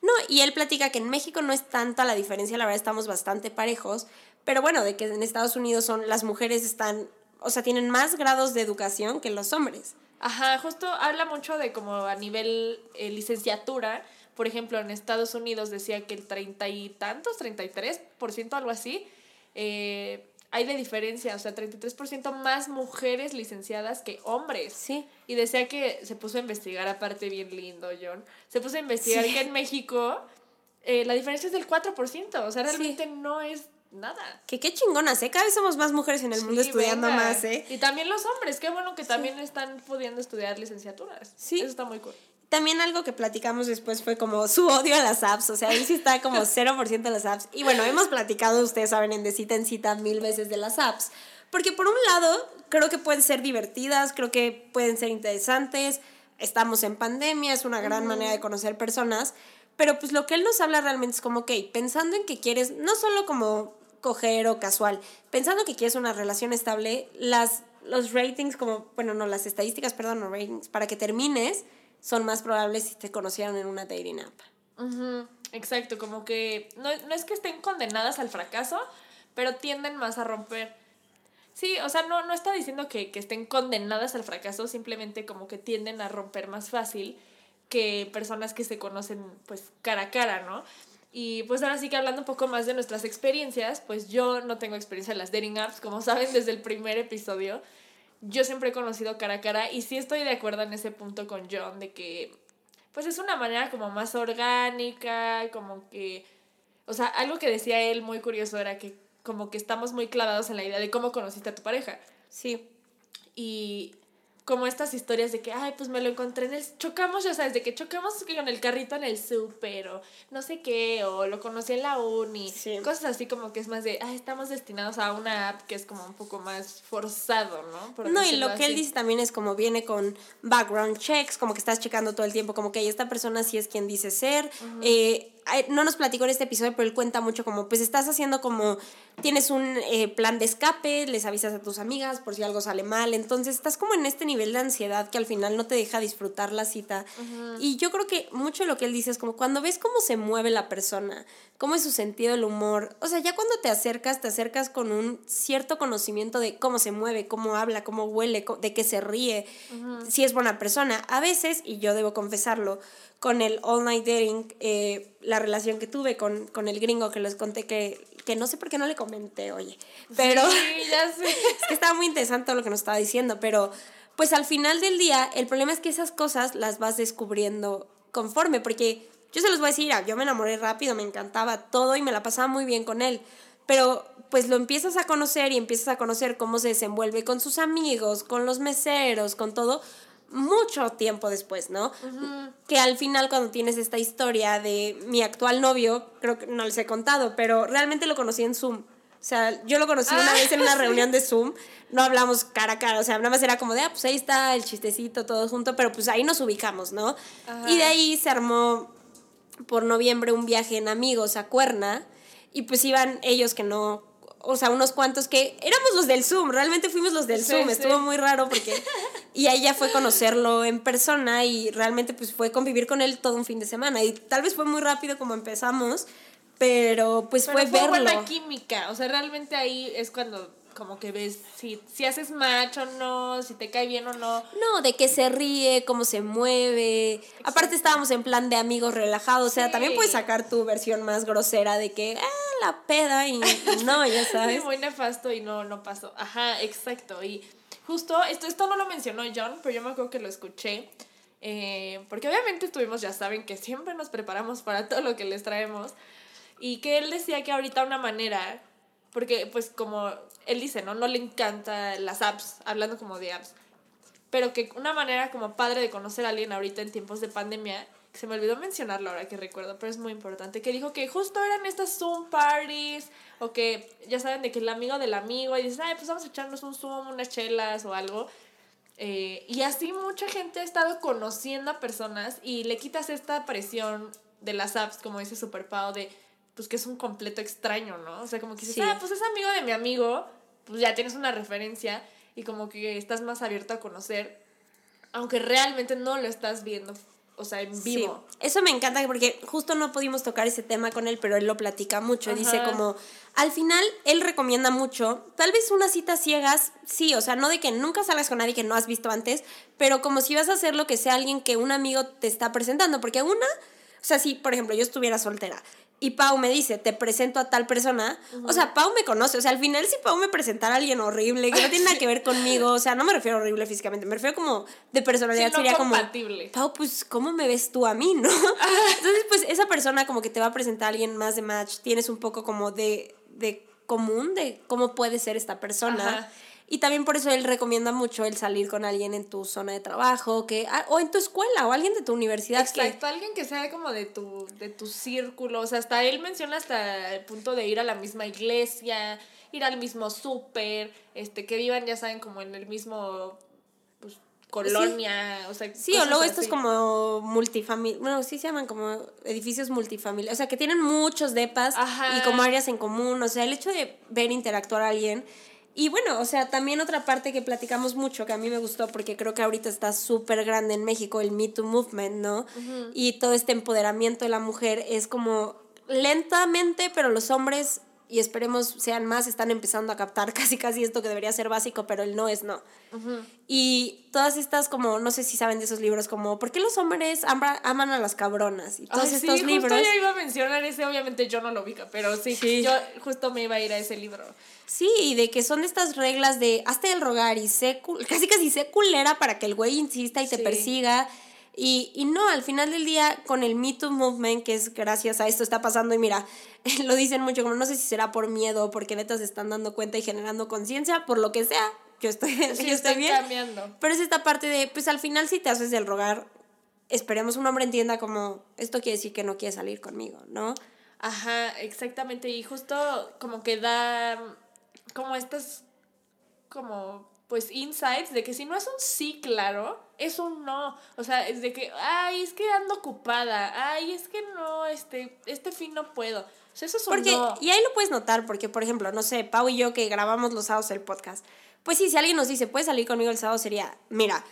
No, y él platica que en México no es tanta la diferencia, la verdad estamos bastante parejos, pero bueno, de que en Estados Unidos son las mujeres están, o sea, tienen más grados de educación que los hombres. Ajá, justo habla mucho de como a nivel eh, licenciatura. Por ejemplo, en Estados Unidos decía que el treinta y tantos, 33%, algo así, eh, hay de diferencia, o sea, 33% más mujeres licenciadas que hombres. Sí. Y decía que se puso a investigar, aparte bien lindo, John, se puso a investigar Sí. que en México eh, la diferencia es del 4%, o sea, realmente no es nada. Que qué chingonas, ¿eh? Cada vez somos más mujeres en el mundo estudiando venga. más, ¿eh? Y también los hombres, qué bueno que también están pudiendo estudiar licenciaturas. Sí. Eso está muy cool. También algo que platicamos después fue como su odio a las apps, o sea, él sí está como (laughs) 0% a las apps. Y bueno, hemos platicado, ustedes saben, en De Cita en Cita mil veces de las apps. Porque por un lado, creo que pueden ser divertidas, creo que pueden ser interesantes, estamos en pandemia, es una gran manera de conocer personas, pero pues lo que él nos habla realmente es como, ok, pensando en que quieres, no solo como coger o casual, pensando que quieres una relación estable, las, los ratings como, bueno, no, las estadísticas, perdón, no ratings, para que termines son más probables si te conocieron en una dating app. Exacto, como que no, no es que estén condenadas al fracaso, pero tienden más a romper. Sí, o sea, no, no está diciendo que, que estén condenadas al fracaso, simplemente como que tienden a romper más fácil que personas que se conocen pues cara a cara, ¿no? Y pues ahora sí que hablando un poco más de nuestras experiencias, pues yo no tengo experiencia en las dating apps, como saben desde el primer episodio. Yo siempre he conocido cara a cara y sí estoy de acuerdo en ese punto con John de que pues es una manera como más orgánica, como que, o sea, algo que decía él muy curioso era que como que estamos muy clavados en la idea de cómo conociste a tu pareja. Sí. Y como estas historias de que, ay, pues me lo encontré en el... Chocamos, ya sabes, de que chocamos con el carrito en el súper o no sé qué, o lo conocí en la uni. Sí. Cosas así como que es más de, ay, estamos destinados a una app que es como un poco más forzado, ¿no? Por No, y lo que él dice también es como viene con background checks, como que estás checando todo el tiempo, como que esta persona sí es quien dice ser. Eh, no nos platicó en este episodio, pero él cuenta mucho como, pues estás haciendo como, tienes un eh, plan de escape, les avisas a tus amigas por si algo sale mal, entonces estás como en este nivel de ansiedad que al final no te deja disfrutar la cita. Y yo creo que mucho de lo que él dice es como cuando ves cómo se mueve la persona, cómo es su sentido del humor, o sea, ya cuando te acercas, te acercas con un cierto conocimiento de cómo se mueve, cómo habla, cómo huele, de qué se ríe, si es buena persona. A veces, y yo debo confesarlo, con el all night dating, eh, la relación que tuve con, con el gringo que les conté que, que no sé por qué no le comenté, oye, pero Sí, ya (laughs) sé. es que estaba muy interesante todo lo que nos estaba diciendo, pero pues al final del día el problema es que esas cosas las vas descubriendo conforme, porque yo se los voy a decir, ah, yo me enamoré rápido, me encantaba todo y me la pasaba muy bien con él, pero pues lo empiezas a conocer y empiezas a conocer cómo se desenvuelve con sus amigos, con los meseros, con todo mucho tiempo después, ¿no? Que al final cuando tienes esta historia de mi actual novio, creo que no les he contado, pero realmente lo conocí en Zoom. O sea, yo lo conocí una Ah, vez en una sí. (laughs) reunión de Zoom, no hablamos cara a cara, o sea, nada más era como de, ah, pues ahí está el chistecito todo junto, pero pues ahí nos ubicamos, ¿no? Ajá. Y de ahí se armó por noviembre un viaje en amigos a Cuerna y pues iban ellos que no, o sea, unos cuantos que éramos los del Zoom, realmente fuimos los del Sí, Zoom, sí. estuvo muy raro porque (laughs) y ahí ya fue conocerlo en persona y realmente pues fue convivir con él todo un fin de semana y tal vez fue muy rápido como empezamos, pero pues Pero fue, fue verlo. buena química. O sea, realmente ahí es cuando como que ves si, si haces match o no, si te cae bien o no. No, de que se ríe, cómo se mueve. Aparte estábamos en plan de amigos relajados, o sea, también puedes sacar tu versión más grosera de que, ah, la peda y, no, ya (laughs) Sí, sabes. muy nefasto y no, no pasó. Ajá, exacto. Y justo, esto, esto no lo mencionó John, pero yo me acuerdo que lo escuché. eh, porque obviamente estuvimos, ya saben, que siempre nos preparamos para todo lo que les traemos. Y que él decía que ahorita una manera porque pues como él dice, ¿no? No le encanta las apps, hablando como de apps, pero que una manera como padre de conocer a alguien ahorita en tiempos de pandemia, que se me olvidó mencionarlo ahora que recuerdo, pero es muy importante, que dijo que justo eran estas Zoom parties, o que ya saben de que el amigo del amigo, y dices, ay, pues vamos a echarnos un Zoom, unas chelas o algo. Eh, y así mucha gente ha estado conociendo a personas y le quitas esta presión de las apps, como dice Super Pau, de pues que es un completo extraño, ¿no? O sea, como que dices, Sí. ah, pues es amigo de mi amigo, pues ya tienes una referencia y como que estás más abierto a conocer, aunque realmente no lo estás viendo, o sea, en vivo. Sí, eso me encanta porque justo no pudimos tocar ese tema con él, pero él lo platica mucho. Dice Ajá. como, al final, él recomienda mucho, tal vez unas citas ciegas, sí, o sea, no de que nunca salgas con nadie que no has visto antes, pero como si vas a hacer lo que sea alguien que un amigo te está presentando, porque una, o sea, si, por ejemplo, yo estuviera soltera y Pau me dice, te presento a tal persona, o sea, Pau me conoce, o sea, al final si Pau me presentara a alguien horrible, que no tiene nada que ver conmigo, o sea, no me refiero a horrible físicamente, me refiero como de personalidad, Sí, no sería como... compatible. Pau, pues, ¿cómo me ves tú a mí, no? (laughs) Entonces, pues, esa persona como que te va a presentar a alguien más de match, tienes un poco como de, de común de cómo puede ser esta persona. Ajá. Y también por eso él recomienda mucho el salir con alguien en tu zona de trabajo, que, ah, o en tu escuela, o alguien de tu universidad. que- Exacto, alguien que sea como de tu, de tu círculo, o sea, hasta él menciona hasta el punto de ir a la misma iglesia, ir al mismo súper, este, que vivan, ya saben, como en el mismo, pues, colonia, o sea. Sí, o luego estos como multifamilias, bueno, sí se llaman como edificios multifamiliares, o sea, que tienen muchos depas Ajá. y como áreas en común, o sea, el hecho de ver interactuar a alguien. Y bueno, o sea, también otra parte que platicamos mucho, que a mí me gustó, porque creo que ahorita está súper grande en México, el Me Too Movement, ¿no? Y todo este empoderamiento de la mujer es como lentamente, pero los hombres, y esperemos sean más, están empezando a captar (laughs) casi casi esto que debería ser básico, pero el no es no. Y todas estas como, no sé si saben de esos libros, como, ¿por qué los hombres ama- aman a las cabronas? Y todos Ay, sí, estos libros. Justo yo iba a mencionar ese, obviamente yo no lo ubico, pero sí, Sí. yo justo me iba a ir a ese libro. Sí, y de que son estas reglas de hazte el rogar y sé, casi casi sé culera para que el güey insista y te Sí. persiga. Y, y no, al final del día, con el Me Too Movement, que es gracias a esto está pasando, y mira, (laughs) lo dicen mucho, como no sé si será por miedo o porque neta se están dando cuenta y generando conciencia, por lo que sea, yo estoy, (laughs) Sí, yo estoy bien. cambiando. Pero es esta parte de, pues al final si te haces el rogar, esperemos un hombre entienda como, esto quiere decir que no quiere salir conmigo, ¿no? Ajá, exactamente. Y justo como que da como estas como pues insights de que si no es un sí claro, es un no. O sea, es de que, ay, es que ando ocupada, ay, es que no, este, este fin no puedo. O sea, eso es un Porque, no. y ahí lo puedes notar, porque por ejemplo, no sé, Pau y yo que grabamos los sábados el podcast, pues sí, si alguien nos dice, puedes salir conmigo el sábado, sería, mira,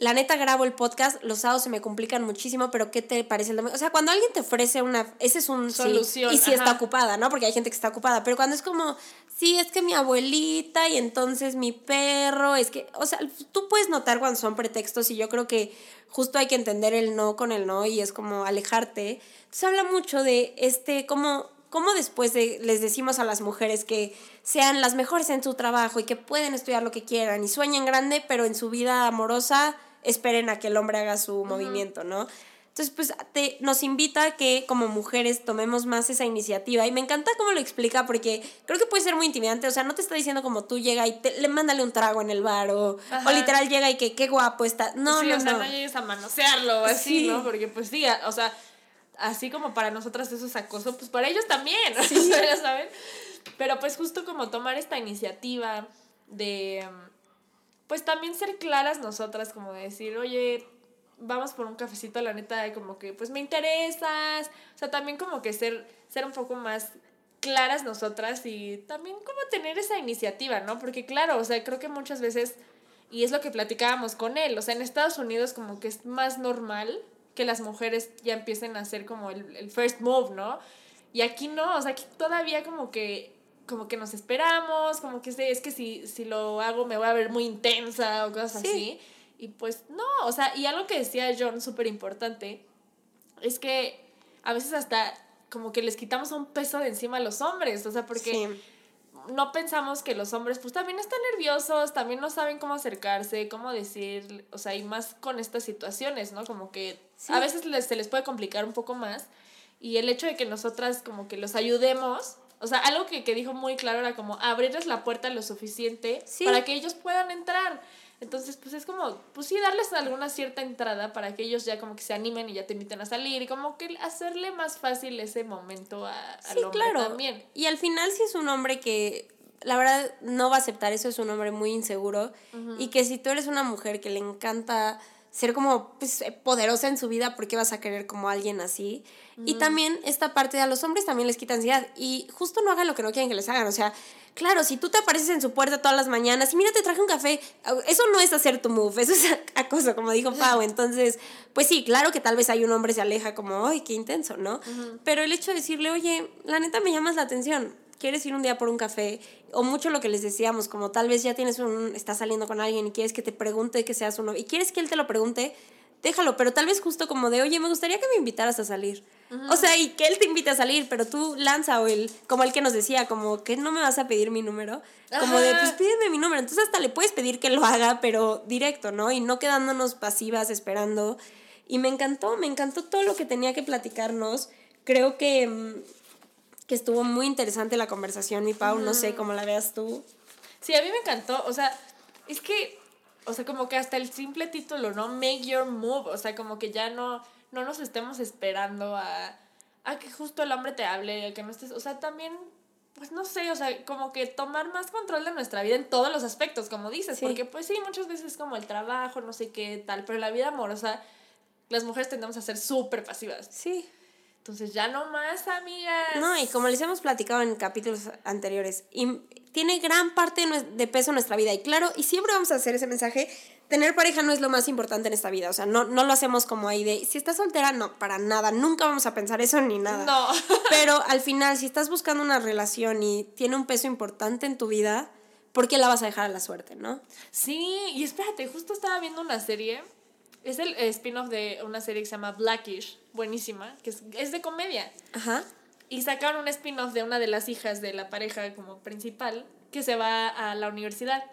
la neta grabo el podcast, los sábados se me complican muchísimo, pero ¿qué te parece el domingo? O sea, cuando alguien te ofrece una, ese es un sí, Solución, y si está ocupada, ¿no? Porque hay gente que está ocupada, pero cuando es como, sí, es que mi abuelita y entonces mi perro, es que, o sea, tú puedes notar cuando son pretextos y yo creo que justo hay que entender el no con el no y es como alejarte. Entonces habla mucho de este, como cómo después de, les decimos a las mujeres que sean las mejores en su trabajo y que pueden estudiar lo que quieran y sueñen grande, pero en su vida amorosa esperen a que el hombre haga su movimiento, ¿no? Entonces, pues te, nos invita a que como mujeres tomemos más esa iniciativa. Y me encanta cómo lo explica porque creo que puede ser muy intimidante. O sea, no te está diciendo como tú llega y te, le mándale un trago en el bar o, o literal llega y que qué guapo está. No, sí, no, o sea, no. no. llegues a manosearlo o así, Sí. ¿no? Porque pues sí, o sea, así como para nosotras eso es acoso, pues para ellos también, (laughs) ya saben. Pero pues justo como tomar esta iniciativa de, pues también ser claras nosotras, como de decir, oye, vamos por un cafecito, la neta, como que pues me interesas, o sea, también como que ser, ser un poco más claras nosotras y también como tener esa iniciativa, ¿no? Porque claro, o sea, creo que muchas veces, y es lo que platicábamos con él, o sea, en Estados Unidos como que es más normal que las mujeres ya empiecen a hacer como el, el first move, ¿no? Y aquí no, o sea, aquí todavía como que como que nos esperamos, como que es que si, si lo hago me voy a ver muy intensa o cosas Sí. así. Y pues no, o sea, y algo que decía John súper importante es que a veces hasta como que les quitamos un peso de encima a los hombres, o sea, porque Sí. no pensamos que los hombres pues también están nerviosos, también no saben cómo acercarse, cómo decir, o sea, y más con estas situaciones, ¿no? Como que Sí. a veces les, se les puede complicar un poco más y el hecho de que nosotras como que los ayudemos, O sea, algo que, que dijo muy claro era como abrirles la puerta lo suficiente Sí. para que ellos puedan entrar. Entonces, pues es como, pues sí, darles alguna cierta entrada para que ellos ya como que se animen y ya te inviten a salir y como que hacerle más fácil ese momento a, al Sí, hombre claro. también. Y al final si es un hombre que la verdad no va a aceptar eso, es un hombre muy inseguro y que si tú eres una mujer que le encanta ser como pues, poderosa en su vida, ¿por qué vas a querer como alguien así? Y también esta parte de a los hombres también les quita ansiedad. Y justo no hagan lo que no quieren que les hagan, o sea, claro, si tú te apareces en su puerta todas las mañanas y mira, te traje un café, eso no es hacer tu move, eso es (laughs) acoso, como dijo Pau, (laughs) entonces, pues sí, claro que tal vez hay un hombre se aleja como, ay, qué intenso, ¿no? Pero el hecho de decirle, oye, la neta me llamas la atención, quieres ir un día por un café, o mucho lo que les decíamos, como tal vez ya tienes un, estás saliendo con alguien y quieres que te pregunte que seas uno, y quieres que él te lo pregunte, déjalo, pero tal vez justo como de, oye, me gustaría que me invitaras a salir. O sea, y que él te invite a salir, pero tú lanza o el, como el que nos decía, como que no me vas a pedir mi número, como de, pues pídeme mi número. Entonces hasta le puedes pedir que lo haga, pero directo, ¿no? Y no quedándonos pasivas esperando. Y me encantó, me encantó todo lo que tenía que platicarnos. Creo que, mm, que estuvo muy interesante la conversación, mi Pau, no sé cómo la veas tú. Sí, a mí me encantó. O sea, es que, o sea, como que hasta el simple título, ¿no? Make your move. O sea, como que ya no, no nos estemos esperando a, a que justo el hombre te hable, a que no estés. O sea, también, pues no sé, o sea, como que tomar más control de nuestra vida en todos los aspectos, como dices. Sí. Porque, pues sí, muchas veces como el trabajo, no sé qué tal, pero la vida amorosa, las mujeres tendemos a ser súper pasivas. Sí. Entonces, ya no más, amigas. No, y como les hemos platicado en capítulos anteriores, y tiene gran parte de peso en nuestra vida. Y claro, y siempre vamos a hacer ese mensaje, tener pareja no es lo más importante en esta vida. O sea, no, no lo hacemos como ahí de, si estás soltera, no, para nada, nunca vamos a pensar eso ni nada. No. (laughs) Pero al final, si estás buscando una relación y tiene un peso importante en tu vida, ¿por qué la vas a dejar a la suerte, no? Sí, y espérate, justo estaba viendo una serie. Es el spin-off de una serie que se llama Blackish, buenísima, que es, es de comedia. Ajá. Y sacaron un spin-off de una de las hijas de la pareja como principal que se va a la universidad.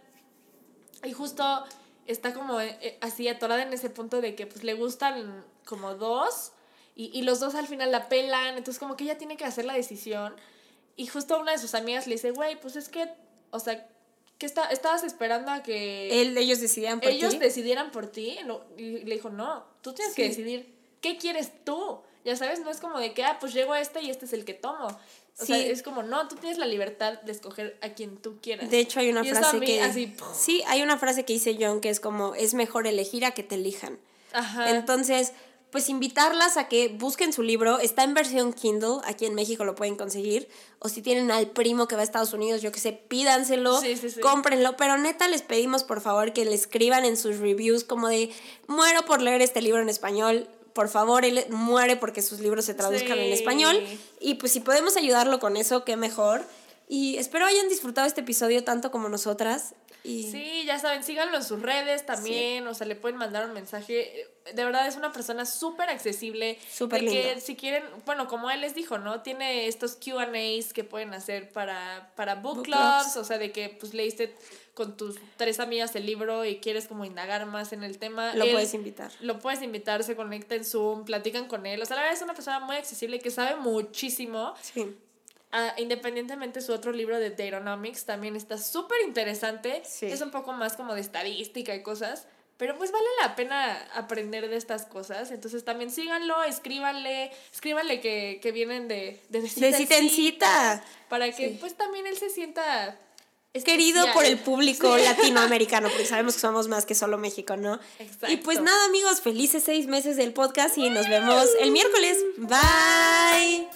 Y justo está como eh, eh, así atorada en ese punto de que pues le gustan como dos y, y los dos al final la pelan, entonces como que ella tiene que hacer la decisión. Y justo una de sus amigas le dice, güey, pues es que, o sea, que está, estabas esperando a que Él, ellos decidían por ellos ti. decidieran por ti. No, y le dijo, no, tú tienes que decidir qué quieres tú. Ya sabes, no es como de que, ah, pues llego a este y este es el que tomo. O sea, es como, no, tú tienes la libertad de escoger a quien tú quieras. De hecho, hay una Y frase mí que... así, sí, hay una frase que dice John que es como, es mejor elegir a que te elijan. Ajá. Entonces, pues invitarlas a que busquen su libro. Está en versión Kindle, aquí en México lo pueden conseguir. O si tienen al primo que va a Estados Unidos, yo que sé, pídanselo, Sí, sí, sí. cómprenlo. Pero neta, les pedimos por favor que le escriban en sus reviews como de, muero por leer este libro en español. Por favor, él muere porque sus libros se traduzcan en español. Y pues si podemos ayudarlo con eso, qué mejor. Y espero hayan disfrutado este episodio tanto como nosotras. Y Sí, ya saben, síganlo en sus redes también, o sea, le pueden mandar un mensaje. De verdad es una persona súper accesible. Súper de que si quieren, bueno, como él les dijo, ¿no? Tiene estos Q&As que pueden hacer para, para book, Book clubs, clubs. o sea, de que pues leíste con tus tres amigas el libro y quieres como indagar más en el tema. lo Él- puedes invitar. Lo puedes invitar, se conecta en Zoom, platican con él. O sea, la verdad es una persona muy accesible que sabe muchísimo. Sí. Ah, independientemente su otro libro de Datanomics también está súper interesante. Sí. Es un poco más como de estadística y cosas. Pero pues vale la pena aprender de estas cosas. Entonces también síganlo, escríbanle, escríbanle que, que vienen de, de, de cita De cita en cita. Para que Sí. pues también él se sienta querido especial. por el público latinoamericano, porque sabemos que somos más que solo México, ¿no? Exacto. Y pues nada, amigos, felices seis meses del podcast y nos vemos el miércoles. Bye.